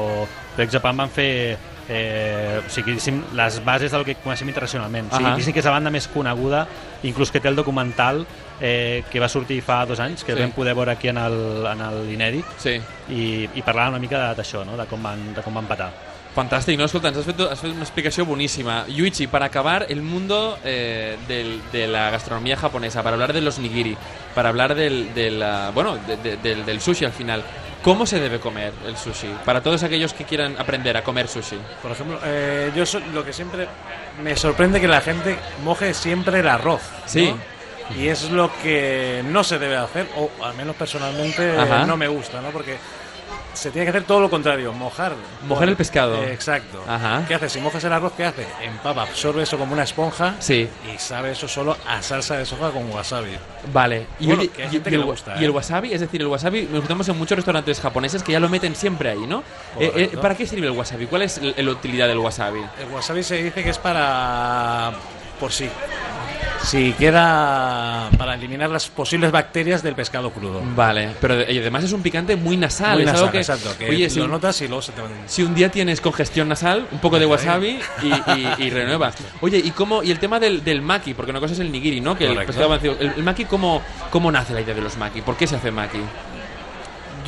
però Japan van fer eh, o sigui, diguéssim, les bases del que coneixem internacionalment. O sigui, Ahà. diguéssim que és la banda més coneguda, inclús que té el documental eh, que va sortir fa dos anys, que Sí. vam poder veure aquí en el- en l'inèdit, Sí. i, i parlava una mica de- d'això, no? de, com van, de com van patar. Fantàstic, no? Escolta, ens has fet, has fet una explicació boníssima. Yuichi, para acabar, el mundo eh, del- de la gastronomía japonesa, para hablar de los nigiri, para hablar del, del, bueno, de- de- del, del sushi al final. ¿Cómo se debe comer el sushi? Para todos aquellos que quieran aprender a comer sushi. Por ejemplo, eh, yo so- lo que siempre me sorprende que la gente moje siempre el arroz. ¿no? Sí. Y es lo que no se debe hacer, o al menos personalmente Ajá. no me gusta, ¿no? Porque se tiene que hacer todo lo contrario, mojar. Mojar el pescado. Eh, exacto. Ajá. ¿Qué haces? Si mojas el arroz, ¿qué hace? Empapa, absorbe eso como una esponja Sí. y sabe eso solo a salsa de soja con wasabi. Vale. Y, Bueno, oye, que hay y- gente y que el, le gusta, y el ¿eh? wasabi, es decir, el wasabi, nos encontramos en muchos restaurantes japoneses que ya lo meten siempre ahí, ¿no? Eh, eh. ¿Para qué sirve el wasabi? ¿Cuál es la utilidad del wasabi? El wasabi se dice que es para. por si. Si queda. para eliminar las posibles bacterias del pescado crudo. Vale, pero y además es un picante muy nasal. Muy es nasal, algo que, exacto. Que oye, si lo un- notas y luego se te. Si un día tienes congestión nasal, un poco de wasabi y, y- y [laughs] renueva. Oye, ¿y cómo y el tema del, del maki? Porque una cosa es el nigiri, ¿no? Que el, pescado el, el maki, ¿cómo, ¿cómo nace la idea de los maki? ¿Por qué se hace maki?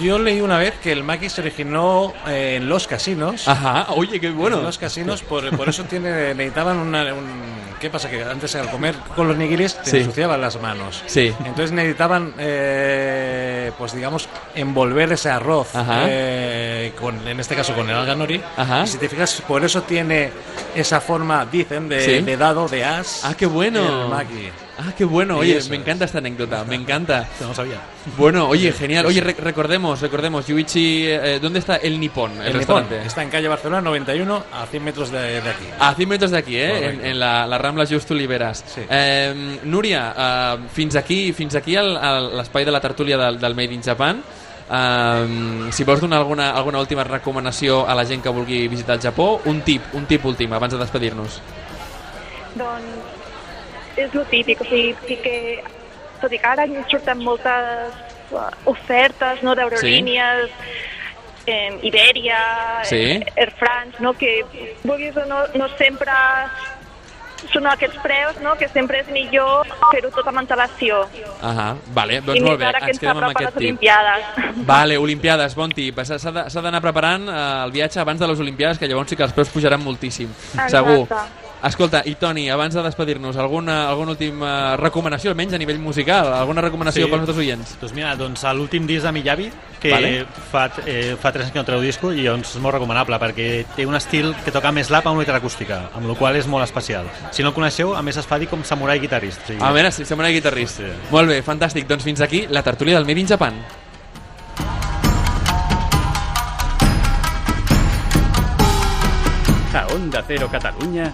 Yo leí una vez que el maki se originó eh, en los casinos. Ajá, oye, qué bueno. En los casinos, por, por eso tiene, necesitaban una, un... ¿Qué pasa? Que antes al comer con los nigiris te Sí. ensuciaban las manos. Sí. Entonces necesitaban, eh, pues digamos, envolver ese arroz, Ajá. eh, con, en este caso con el alga nori. Ajá. Y si te fijas, por eso tiene esa forma, dicen, de, Sí. de dado, de as. Ah, qué bueno. El maki. Ah, qué bueno. Oye, me es. encanta esta anécdota, me encanta. No lo sabía. Bueno, oye, genial. Oye, re- recordemos, recordemos, Yuichi, eh, ¿dónde está el Nippon, el, El restaurante? Nippon está en calle Barcelona 91, a 100 metros de, de aquí. A 100 metres d'aquí, eh? En, en la, la Rambla Just Oliveres. Sí. Eh, Núria, eh, fins aquí fins aquí l'espai de la tertúlia del, del Made in Japan. Eh, si vols donar alguna, alguna última recomanació a la gent que vulgui visitar el Japó, un tip, un tip últim, abans de despedir-nos. Doncs és el típic, o sigui, sí que, tot i que ara surten moltes uh, ofertes no, d'aerolínies, eh, Iberia, Sí. eh, Air France, no, que vulguis o no, no sempre són aquests preus, no, que sempre és millor fer-ho tot amb antelació. Ahà, vale, doncs I molt bé, ara ens quedem amb aquest tip. Olimpiades. [laughs] Vale, Olimpiades, bon tip. S'ha d'anar preparant eh, el viatge abans de les Olimpiades, que llavors sí que els preus pujaran moltíssim. Exacte. Segur. Escolta, i Toni, abans de despedir-nos, alguna, alguna última recomanació, almenys a nivell musical? Alguna recomanació Sí. pels nostres oients? Doncs mira, doncs l'últim disc de Miyavi, que Vale. fa, eh, fa tres anys que no treu disco i doncs és molt recomanable perquè té un estil que toca més lap amb una guitarra acústica, amb la qual és molt especial. Si no el coneixeu, a més es fa dir com samurai guitarrista. O sigui, A veure, si sembla guitarrista. Sí. Molt bé, fantàstic. Doncs fins aquí la tertúlia del Made in Japan. A Onda Cero Catalunya,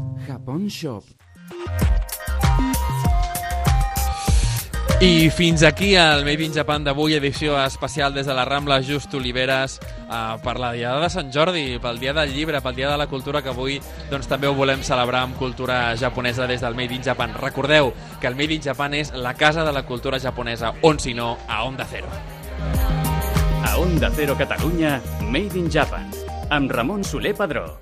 Japón Shop. I fins aquí el Made in Japan d'avui, edició especial des de la Rambla Just Oliveres eh, per la Diada de Sant Jordi, pel Dia del Llibre, pel Dia de la Cultura, que avui doncs, també ho volem celebrar amb cultura japonesa des del Made in Japan. Recordeu que el Made in Japan és la casa de la cultura japonesa, on si no, a Onda Cero. A Onda Cero Catalunya, Made in Japan, amb Ramon Soler Padró.